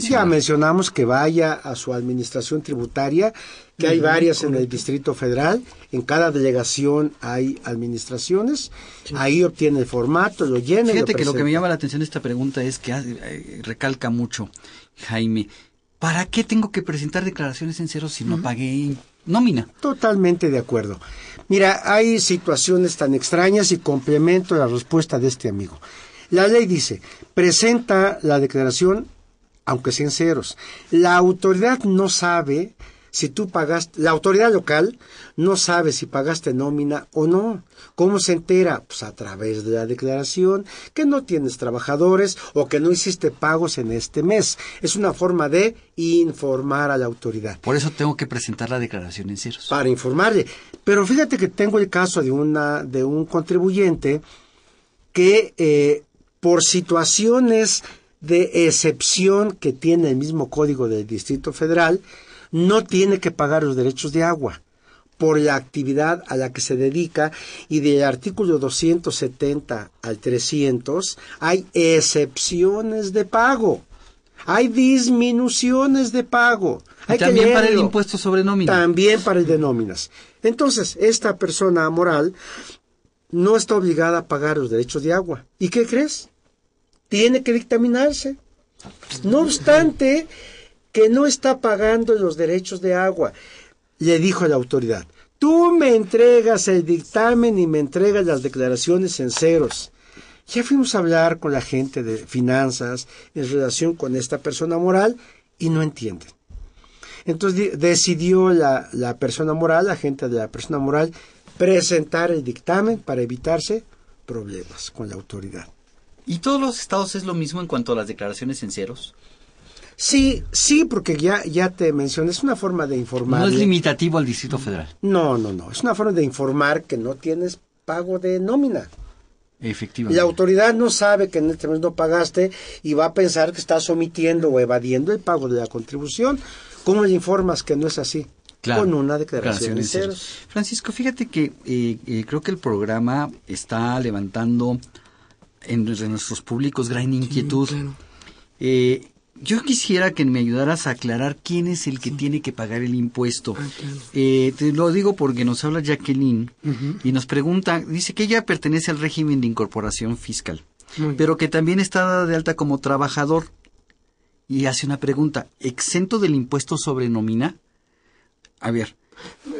ya, mencionamos que vaya a su administración tributaria, que hay varias en el Distrito Federal. En cada delegación hay administraciones. Ahí obtiene el formato, lo llena. Fíjate que lo que me llama la atención de esta pregunta es que eh, recalca mucho, Jaime. ¿Para qué tengo que presentar declaraciones en cero si no pagué nómina? Totalmente de acuerdo. Mira, hay situaciones tan extrañas y complemento la respuesta de este amigo. La ley dice, presenta la declaración aunque sean ceros. La autoridad no sabe si tú pagaste, la autoridad local no sabe si pagaste nómina o no. ¿Cómo se entera? Pues a través de la declaración que no tienes trabajadores o que no hiciste pagos en este mes. Es una forma de informar a la autoridad. Por eso tengo que presentar la declaración en ceros. Para informarle. Pero fíjate que tengo el caso de una de un contribuyente que eh, por situaciones de excepción que tiene el mismo código del Distrito Federal, no tiene que pagar los derechos de agua por la actividad a la que se dedica y del artículo 270 al 300 hay excepciones de pago. Hay disminuciones de pago. Hay también para el impuesto sobre nóminas. También para el de nóminas. Entonces, esta persona moral no está obligada a pagar los derechos de agua. ¿Y qué crees? Tiene que dictaminarse. No obstante, que no está pagando los derechos de agua. Le dijo a la autoridad, tú me entregas el dictamen y me entregas las declaraciones en. Ya fuimos a hablar con la gente de finanzas en relación con esta persona moral y no entienden. Entonces decidió la, la persona moral, la gente de la persona moral, presentar el dictamen para evitarse problemas con la autoridad. ¿Y todos los estados es lo mismo en cuanto a las declaraciones en ceros? Sí, sí, porque ya, ya te mencioné, es una forma de informar. No es limitativo al Distrito Federal. No, no, no, es una forma de informar que no tienes pago de nómina. Efectivamente. La autoridad no sabe que en este mes no pagaste y va a pensar que estás omitiendo o evadiendo el pago de la contribución. ¿Cómo le informas que no es así? Claro, con una declaración ceros. Francisco, fíjate que eh, eh, creo que el programa está levantando entre nuestros públicos gran inquietud. Eh, yo quisiera que me ayudaras a aclarar quién es el que tiene que pagar el impuesto. Eh, te lo digo porque nos habla Jacqueline y nos pregunta, dice que ella pertenece al régimen de incorporación fiscal, pero que también está dada de alta como trabajador. Y hace una pregunta, ¿exento del impuesto sobre nómina? A ver,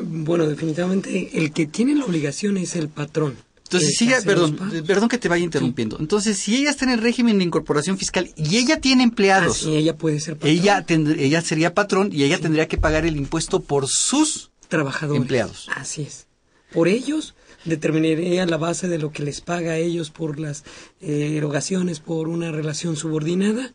Bueno, definitivamente el que tiene la obligación es el patrón. Entonces, El si ella, perdón, eh, perdón que te vaya interrumpiendo. Entonces, si ella está en el régimen de incorporación fiscal y ella tiene empleados, Ah, sí, ella puede ser patrón. ella, tend- ella sería patrón y ella tendría que pagar el impuesto por sus trabajadores. empleados. Así es. Por ellos determinaría la base de lo que les paga a ellos por las eh, erogaciones por una relación subordinada,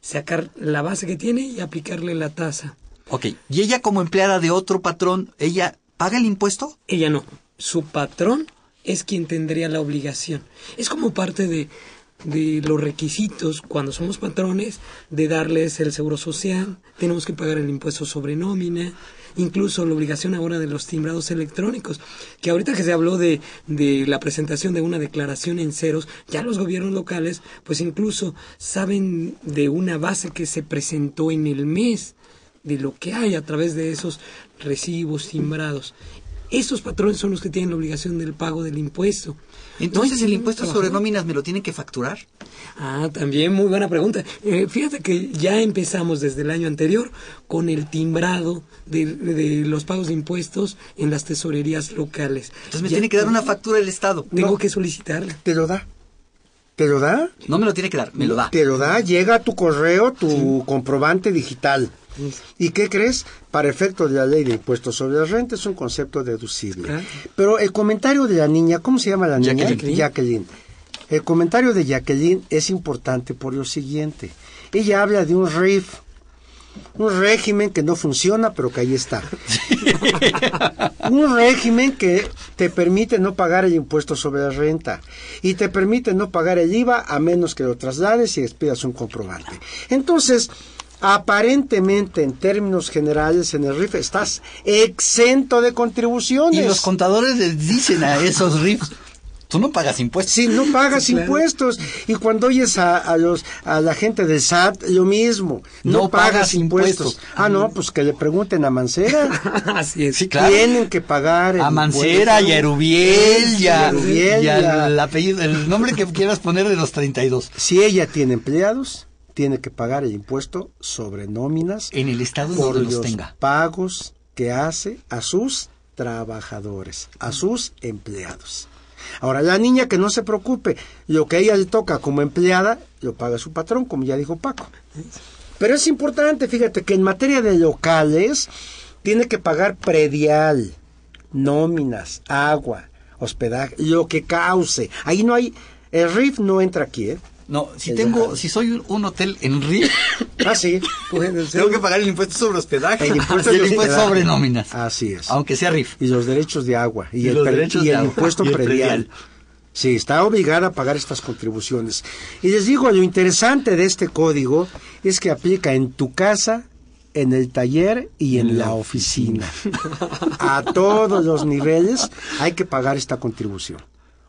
sacar la base que tiene y aplicarle la tasa. Ok, y ella como empleada de otro patrón, ¿ella paga el impuesto? Ella no. Su patrón es quien tendría la obligación. Es como parte de, de los requisitos cuando somos patrones de darles el seguro social, tenemos que pagar el impuesto sobre nómina, incluso la obligación ahora de los timbrados electrónicos, que ahorita que se habló de, de la presentación de una declaración en ceros, ya los gobiernos locales pues incluso saben de una base que se presentó en el mes de lo que hay a través de esos recibos timbrados. Esos patrones son los que tienen la obligación del pago del impuesto. Entonces, No ¿el impuesto trabajador. sobre nóminas me lo tienen que facturar? Ah, también muy buena pregunta. Eh, fíjate que ya empezamos desde el año anterior con el timbrado de, de los pagos de impuestos en las tesorerías locales. Entonces me Ya- tiene que dar una factura el Estado. Tengo que solicitarla. ¿Te lo da? ¿Te lo da? No me lo tiene que dar, me lo da. Te lo da, llega a tu correo tu comprobante digital. ¿Y qué crees? Para efecto de la ley de impuestos sobre la renta es un concepto deducible. Claro. Pero el comentario de la niña, ¿cómo se llama la niña? Jacqueline. Jacqueline. El comentario de Jacqueline es importante por lo siguiente. Ella habla de un RIF, un régimen que no funciona, pero que ahí está. un régimen que te permite no pagar el impuesto sobre la renta y te permite no pagar el IVA a menos que lo traslades y expidas un comprobante. Entonces, aparentemente, en términos generales, en el RIF estás exento de contribuciones. Y los contadores les dicen a esos RIFs, tú no pagas impuestos. Sí, no pagas Claro. impuestos. Y cuando oyes a, a los a la gente del SAT, lo mismo. No, No pagas, pagas impuestos. impuestos. Ah, no, pues que le pregunten a Mancera. Así es. Sí, claro. Tienen que pagar el A Mancera y a. Erubiel y, a- Erubiel y a- apellido, el nombre que quieras poner de los 32. Si ella tiene empleados, tiene que pagar el impuesto sobre nóminas En el estado por donde los los tenga. pagos que hace a sus trabajadores, a sus empleados. Ahora, la niña que no se preocupe, lo que a ella le toca como empleada, lo paga su patrón, como ya dijo Paco. Pero es importante, fíjate, que en materia de locales, tiene que pagar predial, nóminas, agua, hospedaje, lo que cause. Ahí no hay, el RIF no entra aquí, ¿eh? No, si tengo, si soy un, un hotel en RIF, Ah, sí. tengo que pagar el impuesto sobre hospedaje El impuesto y el impuesto sobre nóminas, Así es. aunque sea RIF. Y los derechos de agua. Y, Y el, los pre- derechos y de el agua. impuesto Y el predial. predial. Sí, está obligada a pagar estas contribuciones. Y les digo, lo interesante de este código es que aplica en tu casa, en el taller y en la oficina. A todos los niveles hay que pagar esta contribución.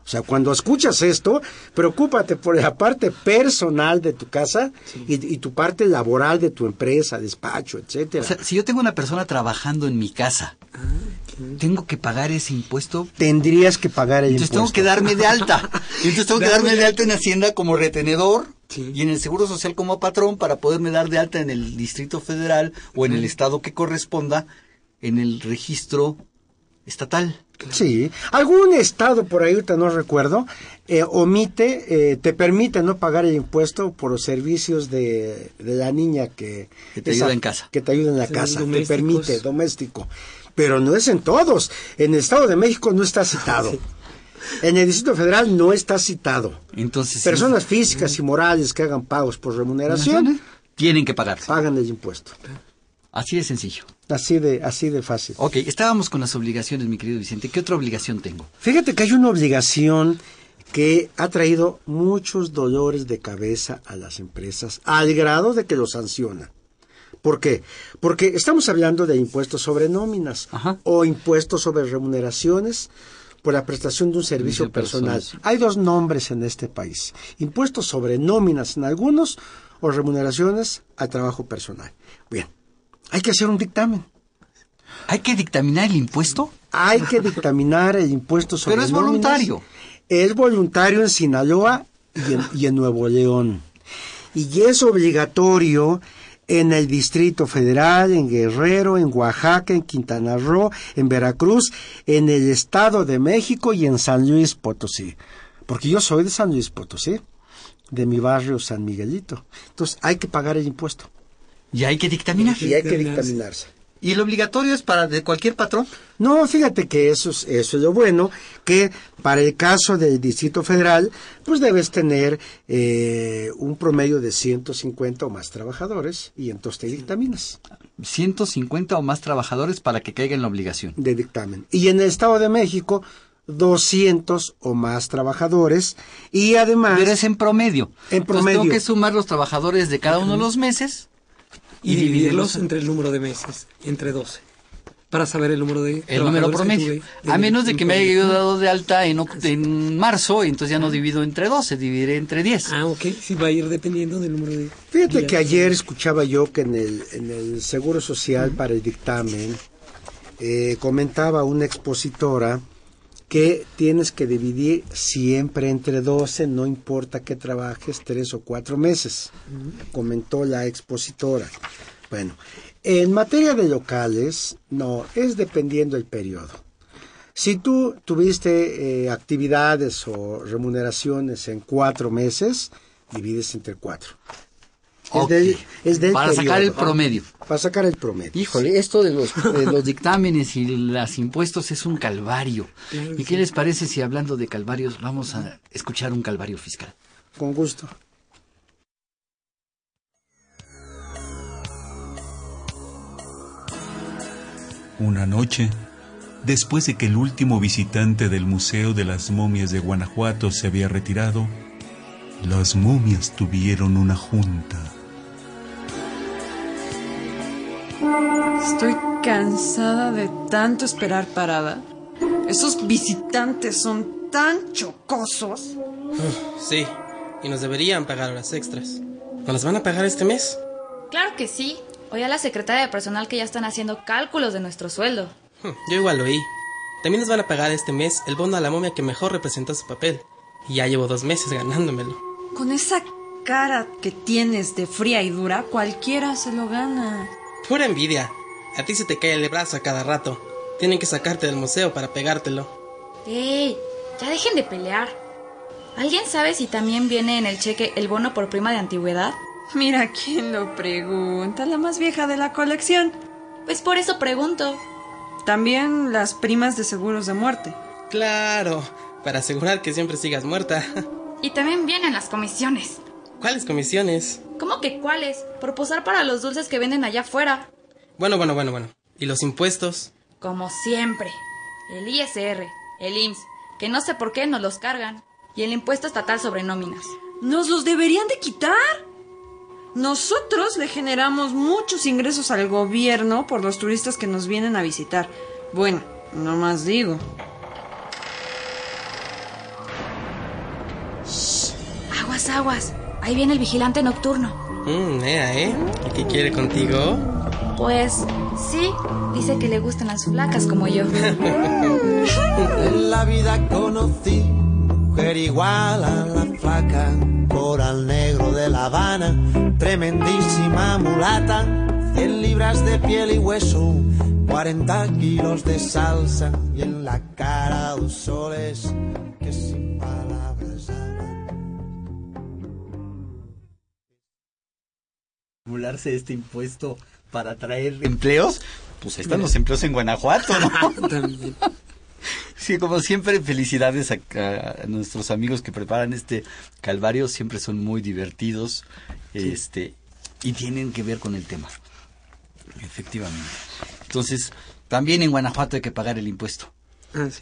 O sea, cuando escuchas esto, preocúpate por la parte personal de tu casa y, y tu parte laboral de tu empresa, despacho, etcétera. O sea, si yo tengo una persona trabajando en mi casa, Ah, tengo que pagar ese impuesto. Tendrías que pagar el Entonces impuesto. tengo que darme de alta. Entonces tengo que darme de alta en Hacienda como retenedor y en el Seguro Social como patrón para poderme dar de alta en el Distrito Federal o en el estado que corresponda en el registro estatal. Sí, algún estado por ahí, ahorita no recuerdo, eh, omite, eh, te permite no pagar el impuesto por los servicios de, de la niña que, Que te ayuda en casa. Que te ayuda en la Sí, casa, te permite, doméstico. Pero no es en todos. En el Estado de México no está citado. En el Distrito Federal no está citado. Entonces, Personas físicas y morales que hagan pagos por remuneración tienen que pagar. pagan el impuesto. Así de sencillo. Así de, así de fácil. Ok, estábamos con las obligaciones, mi querido Vicente. ¿Qué otra obligación tengo? Fíjate que hay una obligación que ha traído muchos dolores de cabeza a las empresas al grado de que lo sancionan. ¿Por qué? Porque estamos hablando de impuestos sobre nóminas o impuestos sobre remuneraciones por la prestación de un servicio personal. Hay dos nombres en este país. Impuestos sobre nóminas en algunos o remuneraciones al trabajo personal. Hay que hacer un dictamen. ¿Hay que dictaminar el impuesto? Hay que dictaminar el impuesto sobre Pero es nóminas. voluntario. Es voluntario en Sinaloa y en, y en Nuevo León. Y es obligatorio en el Distrito Federal, en Guerrero, en Oaxaca, en Quintana Roo, en Veracruz, en el Estado de México y en San Luis Potosí. Porque yo soy de San Luis Potosí, de mi barrio San Miguelito. Entonces hay que pagar el impuesto. Y hay que dictaminar. Y hay que dictaminarse. ¿Y el obligatorio es para de cualquier patrón? No, fíjate que eso es, eso es lo bueno, que para el caso del Distrito Federal, pues debes tener eh, un promedio de 150 o más trabajadores y entonces te dictaminas 150 o más trabajadores para que caiga en la obligación. de dictamen. Y en el Estado de México, 200 o más trabajadores y además... Pero es en promedio. En Entonces, promedio. tengo que sumar los trabajadores de cada uno de los meses y dividirlos entre el número de meses, entre 12, para saber el número de el número promedio. tuve A en- menos de que me haya dado de alta en, en marzo, y entonces ya no divido entre 12, dividiré entre 10. Ah, ok, sí va a ir dependiendo del número de... Fíjate días. que ayer escuchaba yo que en el, en el Seguro Social para el dictamen eh, comentaba una expositora que tienes que dividir siempre entre 12, no importa que trabajes tres o cuatro meses, comentó la expositora. Bueno, en materia de locales, no, es dependiendo el periodo. Si tú tuviste eh, actividades o remuneraciones en cuatro meses, divides entre cuatro. Es Para sacar el promedio. Para sacar el promedio. Híjole, esto de los, de los dictámenes y los impuestos es un calvario. Claro ¿Y qué les parece si hablando de calvarios vamos a escuchar un calvario fiscal? Con gusto. Una noche, después de que el último visitante del Museo de las Momias de Guanajuato se había retirado, las momias tuvieron una junta. Estoy cansada de tanto esperar parada. Esos visitantes son tan chocosos. Sí, y nos deberían pagar horas extras. ¿Nos las van a pagar este mes? Claro que sí. Oí a la secretaria de personal que ya están haciendo cálculos de nuestro sueldo. Hm, Yo igual lo oí. También nos van a pagar este mes el bono a la momia que mejor representa su papel. Y ya llevo dos meses ganándomelo. Con esa cara que tienes de fría y dura, cualquiera se lo gana. Pura envidia. A ti se te cae el brazo a cada rato. Tienen que sacarte del museo para pegártelo. ¡Ey! Ya dejen de pelear. ¿Alguien sabe si también viene en el cheque el bono por prima de antigüedad? Mira quién lo pregunta, la más vieja de la colección. Pues por eso pregunto. También las primas de seguros de muerte. Claro, para asegurar que siempre sigas muerta. Y también vienen las comisiones. ¿Cuáles comisiones? ¿Cómo que cuáles? Por posar para los dulces que venden allá afuera. Bueno, bueno, bueno, bueno. ¿Y los impuestos? Como siempre. El ISR, el IMSS, que no sé por qué nos los cargan. Y el impuesto estatal sobre nóminas. ¿Nos los deberían de quitar? Nosotros le generamos muchos ingresos al gobierno por los turistas que nos vienen a visitar. Bueno, no más digo. Aguas, aguas. Ahí viene el vigilante nocturno. Mmm, ea, ¿eh? ¿Y qué quiere contigo? Pues sí, dice que le gustan las flacas como yo. En la vida conocí mujer igual a la flaca, coral negro de La Habana, tremendísima mulata, 100 libras de piel y hueso, 40 kilos de salsa y en la cara dos soles que sin palabras Acumularse este impuesto para traer empleos, pues ahí están los empleos en Guanajuato, ¿no? También. Sí, como siempre, felicidades a, a nuestros amigos que preparan este calvario, siempre son muy divertidos, este, y tienen que ver con el tema. Efectivamente. Entonces, también en Guanajuato hay que pagar el impuesto.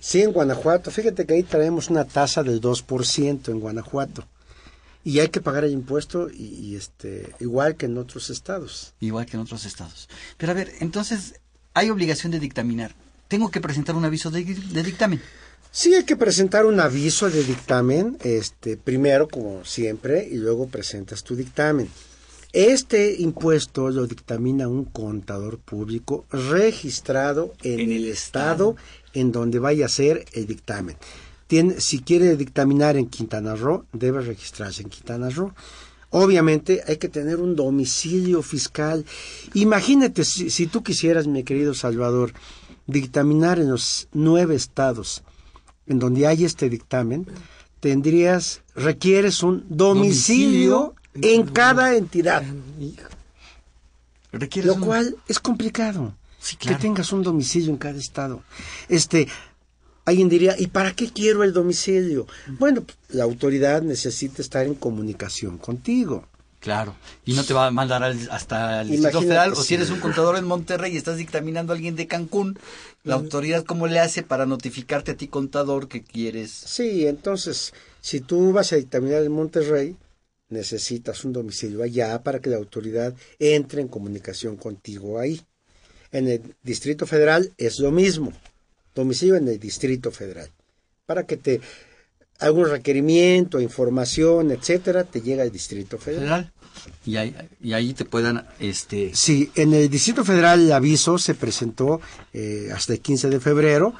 Sí, en Guanajuato. Fíjate que ahí traemos una tasa del 2% en Guanajuato. Y hay que pagar el impuesto y, y, este igual que en otros estados. Igual que en otros estados. Pero a ver, entonces, hay obligación de dictaminar. Tengo que presentar un aviso de, de dictamen. Sí, hay que presentar un aviso de dictamen, este, primero como siempre, y luego presentas tu dictamen. Este impuesto lo dictamina un contador público registrado en, en el, el estado, estado en donde vaya a ser el dictamen. Tiene, si quiere dictaminar en Quintana Roo, debe registrarse en Quintana Roo. Obviamente hay que tener un domicilio fiscal. Imagínate si, si tú quisieras, mi querido Salvador, dictaminar en los nueve estados en donde hay este dictamen, tendrías, requieres un domicilio, domicilio en cada entidad. Lo un... cual es complicado. Sí, claro. Que tengas un domicilio en cada estado. Este, alguien diría, ¿y para qué quiero el domicilio? Bueno, la autoridad necesita estar en comunicación contigo. Claro, y no te va a mandar al, hasta el Distrito Federal, o si eres un contador en Monterrey y estás dictaminando a alguien de Cancún, la autoridad cómo le hace para notificarte a ti contador que quieres. Sí, entonces, si tú vas a dictaminar en Monterrey, necesitas un domicilio allá para que la autoridad entre en comunicación contigo ahí. En el Distrito Federal es lo mismo, domicilio en el Distrito Federal, para que te algún requerimiento, información, etcétera, te llega al Distrito Federal. Y ahí, y ahí te puedan, este... Sí, en el Distrito Federal el aviso se presentó eh, hasta el 15 de febrero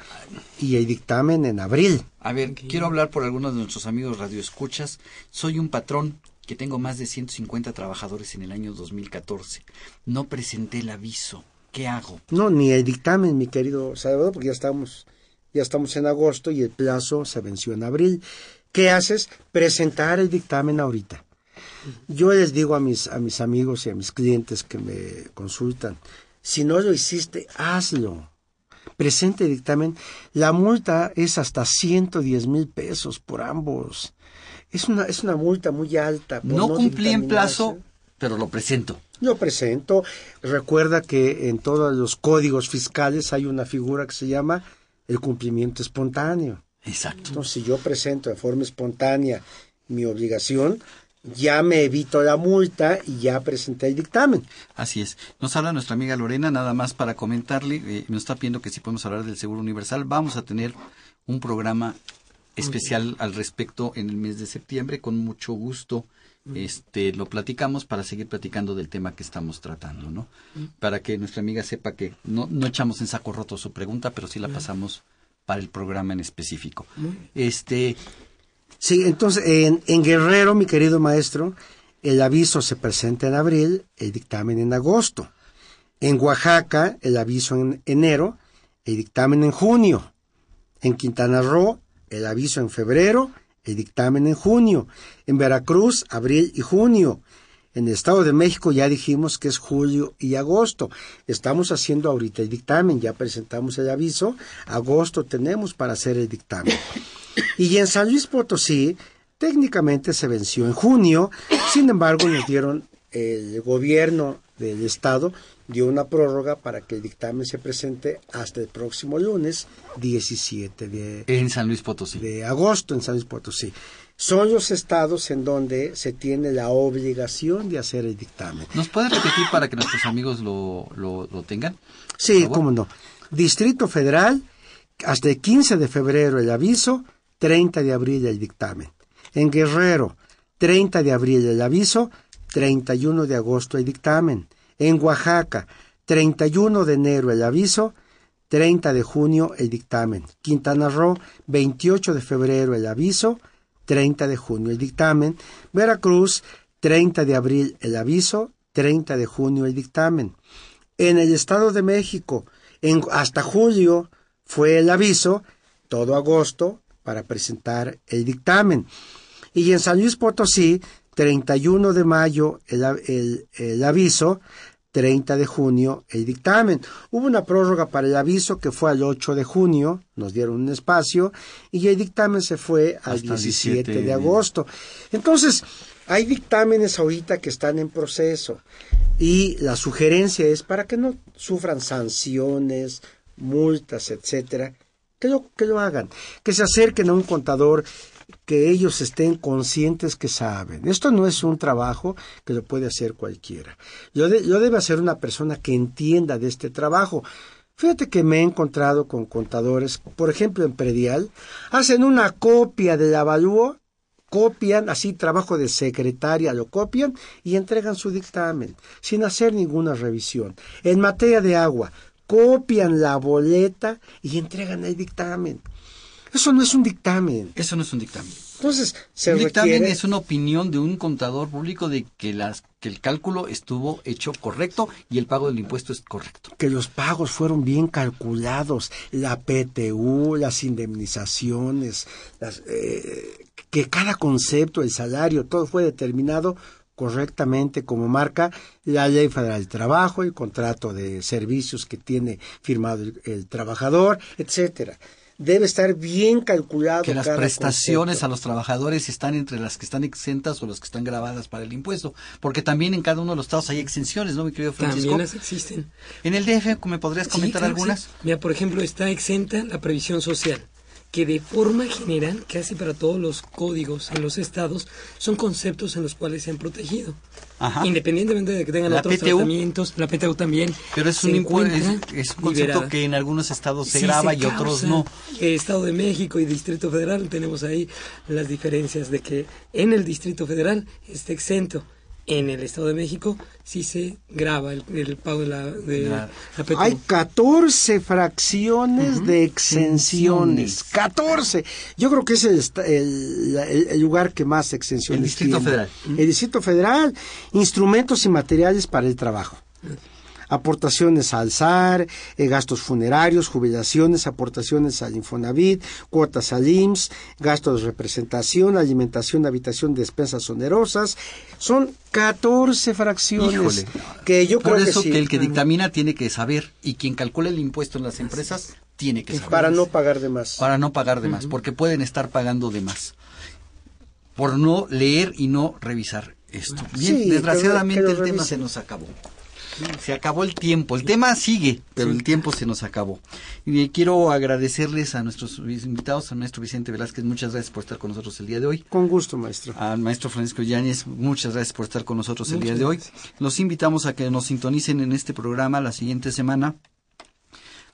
y el dictamen en abril. A ver, quiero hablar por algunos de nuestros amigos radioescuchas. Soy un patrón que tengo más de 150 trabajadores en el año 2014. No presenté el aviso. ¿Qué hago? No, ni el dictamen, mi querido Salvador, porque ya estamos ya estamos en agosto y el plazo se venció en abril. ¿Qué haces? Presentar el dictamen ahorita. Yo les digo a mis, a mis amigos y a mis clientes que me consultan, si no lo hiciste, hazlo. Presente el dictamen. La multa es hasta 110 mil pesos por ambos. Es una, es una multa muy alta. no, no cumplí en plazo, pero lo presento. Lo presento. Recuerda que en todos los códigos fiscales hay una figura que se llama el cumplimiento espontáneo. Exacto. Entonces, si yo presento de forma espontánea mi obligación, ya me evito la multa y ya presenté el dictamen. Así es. Nos habla nuestra amiga Lorena, nada más para comentarle, eh, nos está pidiendo que si podemos hablar del Seguro Universal, vamos a tener un programa especial al respecto en el mes de septiembre, con mucho gusto. Este, lo platicamos para seguir platicando del tema que estamos tratando, ¿no? Para que nuestra amiga sepa que no, no echamos en saco roto su pregunta, pero sí la pasamos para el programa en específico. Este, Sí, entonces en, en, Guerrero, mi querido maestro, el aviso se presenta en abril, el dictamen en agosto. En Oaxaca, el aviso en enero, el dictamen en junio. En Quintana Roo, el aviso en febrero, el dictamen en junio. En Veracruz, abril y junio. En el Estado de México ya dijimos que es julio y agosto. Estamos haciendo ahorita el dictamen, ya presentamos el aviso. Agosto tenemos para hacer el dictamen. Y en San Luis Potosí, técnicamente se venció en junio, sin embargo nos dieron el gobierno del estado dio una prórroga para que el dictamen se presente hasta el próximo lunes 17 de en San Luis Potosí de agosto en San Luis Potosí son los estados en donde se tiene la obligación de hacer el dictamen. ¿Nos puede repetir para que nuestros amigos lo, lo, lo tengan? Sí, cómo no. Distrito Federal, hasta el 15 de febrero el aviso, 30 de abril el dictamen. En Guerrero, 30 de abril el aviso, 31 de agosto el dictamen. En Oaxaca, 31 de enero el aviso, 30 de junio el dictamen. Quintana Roo, 28 de febrero el aviso, 30 de junio el dictamen. Veracruz, 30 de abril el aviso, 30 de junio el dictamen. En el Estado de México, en, hasta julio fue el aviso, todo agosto para presentar el dictamen. Y en San Luis Potosí, 31 de mayo el, el, el aviso, 30 de junio el dictamen. Hubo una prórroga para el aviso que fue al 8 de junio, nos dieron un espacio, y el dictamen se fue al 17 de agosto. Entonces, hay dictámenes ahorita que están en proceso y la sugerencia es para que no sufran sanciones, multas, etcétera, que lo, que lo hagan, que se acerquen a un contador que ellos estén conscientes que saben. Esto no es un trabajo que lo puede hacer cualquiera. Yo, yo debe hacer una persona que entienda de este trabajo. Fíjate que me he encontrado con contadores, por ejemplo en Predial, hacen una copia del avalúo, copian, así trabajo de secretaria, lo copian y entregan su dictamen, sin hacer ninguna revisión. En materia de agua, copian la boleta y entregan el dictamen. Eso no es un dictamen. Eso no es un dictamen. Entonces, se un dictamen requiere... es una opinión de un contador público de que, las, que el cálculo estuvo hecho correcto y el pago del impuesto es correcto. Que los pagos fueron bien calculados, la PTU, las indemnizaciones, las, eh, que cada concepto, el salario, todo fue determinado correctamente como marca la Ley Federal del Trabajo, el contrato de servicios que tiene firmado el, el trabajador, etcétera debe estar bien calculado. Que las cada prestaciones concepto. a los trabajadores están entre las que están exentas o las que están grabadas para el impuesto. Porque también en cada uno de los estados hay exenciones, ¿no, mi querido Francisco? También las existen. En el DF, ¿me podrías comentar Sí, claro que algunas? sí. Mira, por ejemplo, está exenta la previsión social, que de forma general, casi para todos los códigos en los estados, son conceptos en los cuales se han protegido. Ajá. Independientemente de que tengan La otros PTU. tratamientos, la PTU también. Pero es un, es, es un concepto liberada. que en algunos estados se Sí graba se y otros no. Estado de México y Distrito Federal tenemos ahí las diferencias de que en el Distrito Federal está exento. En el Estado de México sí se graba el, el pago de la, de La- la PTU. Hay 14 fracciones de exenciones. 14. Yo creo que es el, el- lugar que más exenciones El Distrito tiene. Federal. El Distrito Federal. Instrumentos y materiales para el trabajo. Aportaciones al SAR, eh, gastos funerarios, jubilaciones, aportaciones al Infonavit, cuotas al IMSS, gastos de representación, alimentación, habitación, despensas onerosas. Son 14 fracciones Híjole. que yo Por creo eso que, sí. que el que dictamina tiene que saber y quien calcula el impuesto en las empresas tiene que saber. para no pagar de más. Para no pagar de más, porque pueden estar pagando de más. Por no leer y no revisar esto. Bien, Sí, desgraciadamente el tema se nos acabó. Se acabó el tiempo. El tema sigue, pero el tiempo se nos acabó. Y quiero agradecerles a nuestros invitados, al maestro Vicente Velázquez, muchas gracias por estar con nosotros el día de hoy. Con gusto, maestro. Al maestro Francisco Yáñez, muchas gracias por estar con nosotros el Muchas día de hoy. gracias. Los invitamos a que nos sintonicen en este programa la siguiente semana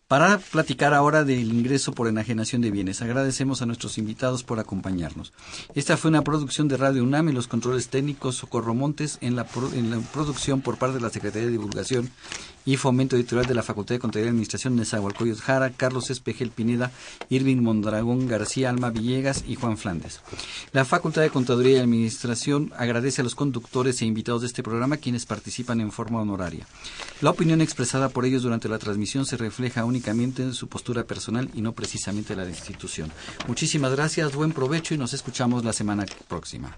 para platicar ahora del ingreso por enajenación de bienes. Agradecemos a nuestros invitados por acompañarnos. Esta fue una producción de Radio UNAM y los controles técnicos Socorro Montes en la, en la producción por parte de la Secretaría de Divulgación y Fomento Editorial de la Facultad de Contaduría y Administración de Nezahualcóyotl Jara, Carlos Espejel Pineda, Irving Mondragón García, Alma Villegas y Juan Flandes. La Facultad de Contaduría y Administración agradece a los conductores e invitados de este programa quienes participan en forma honoraria. La opinión expresada por ellos durante la transmisión se refleja únicamente en su postura personal y no precisamente la de institución. Muchísimas gracias, buen provecho y nos escuchamos la semana próxima.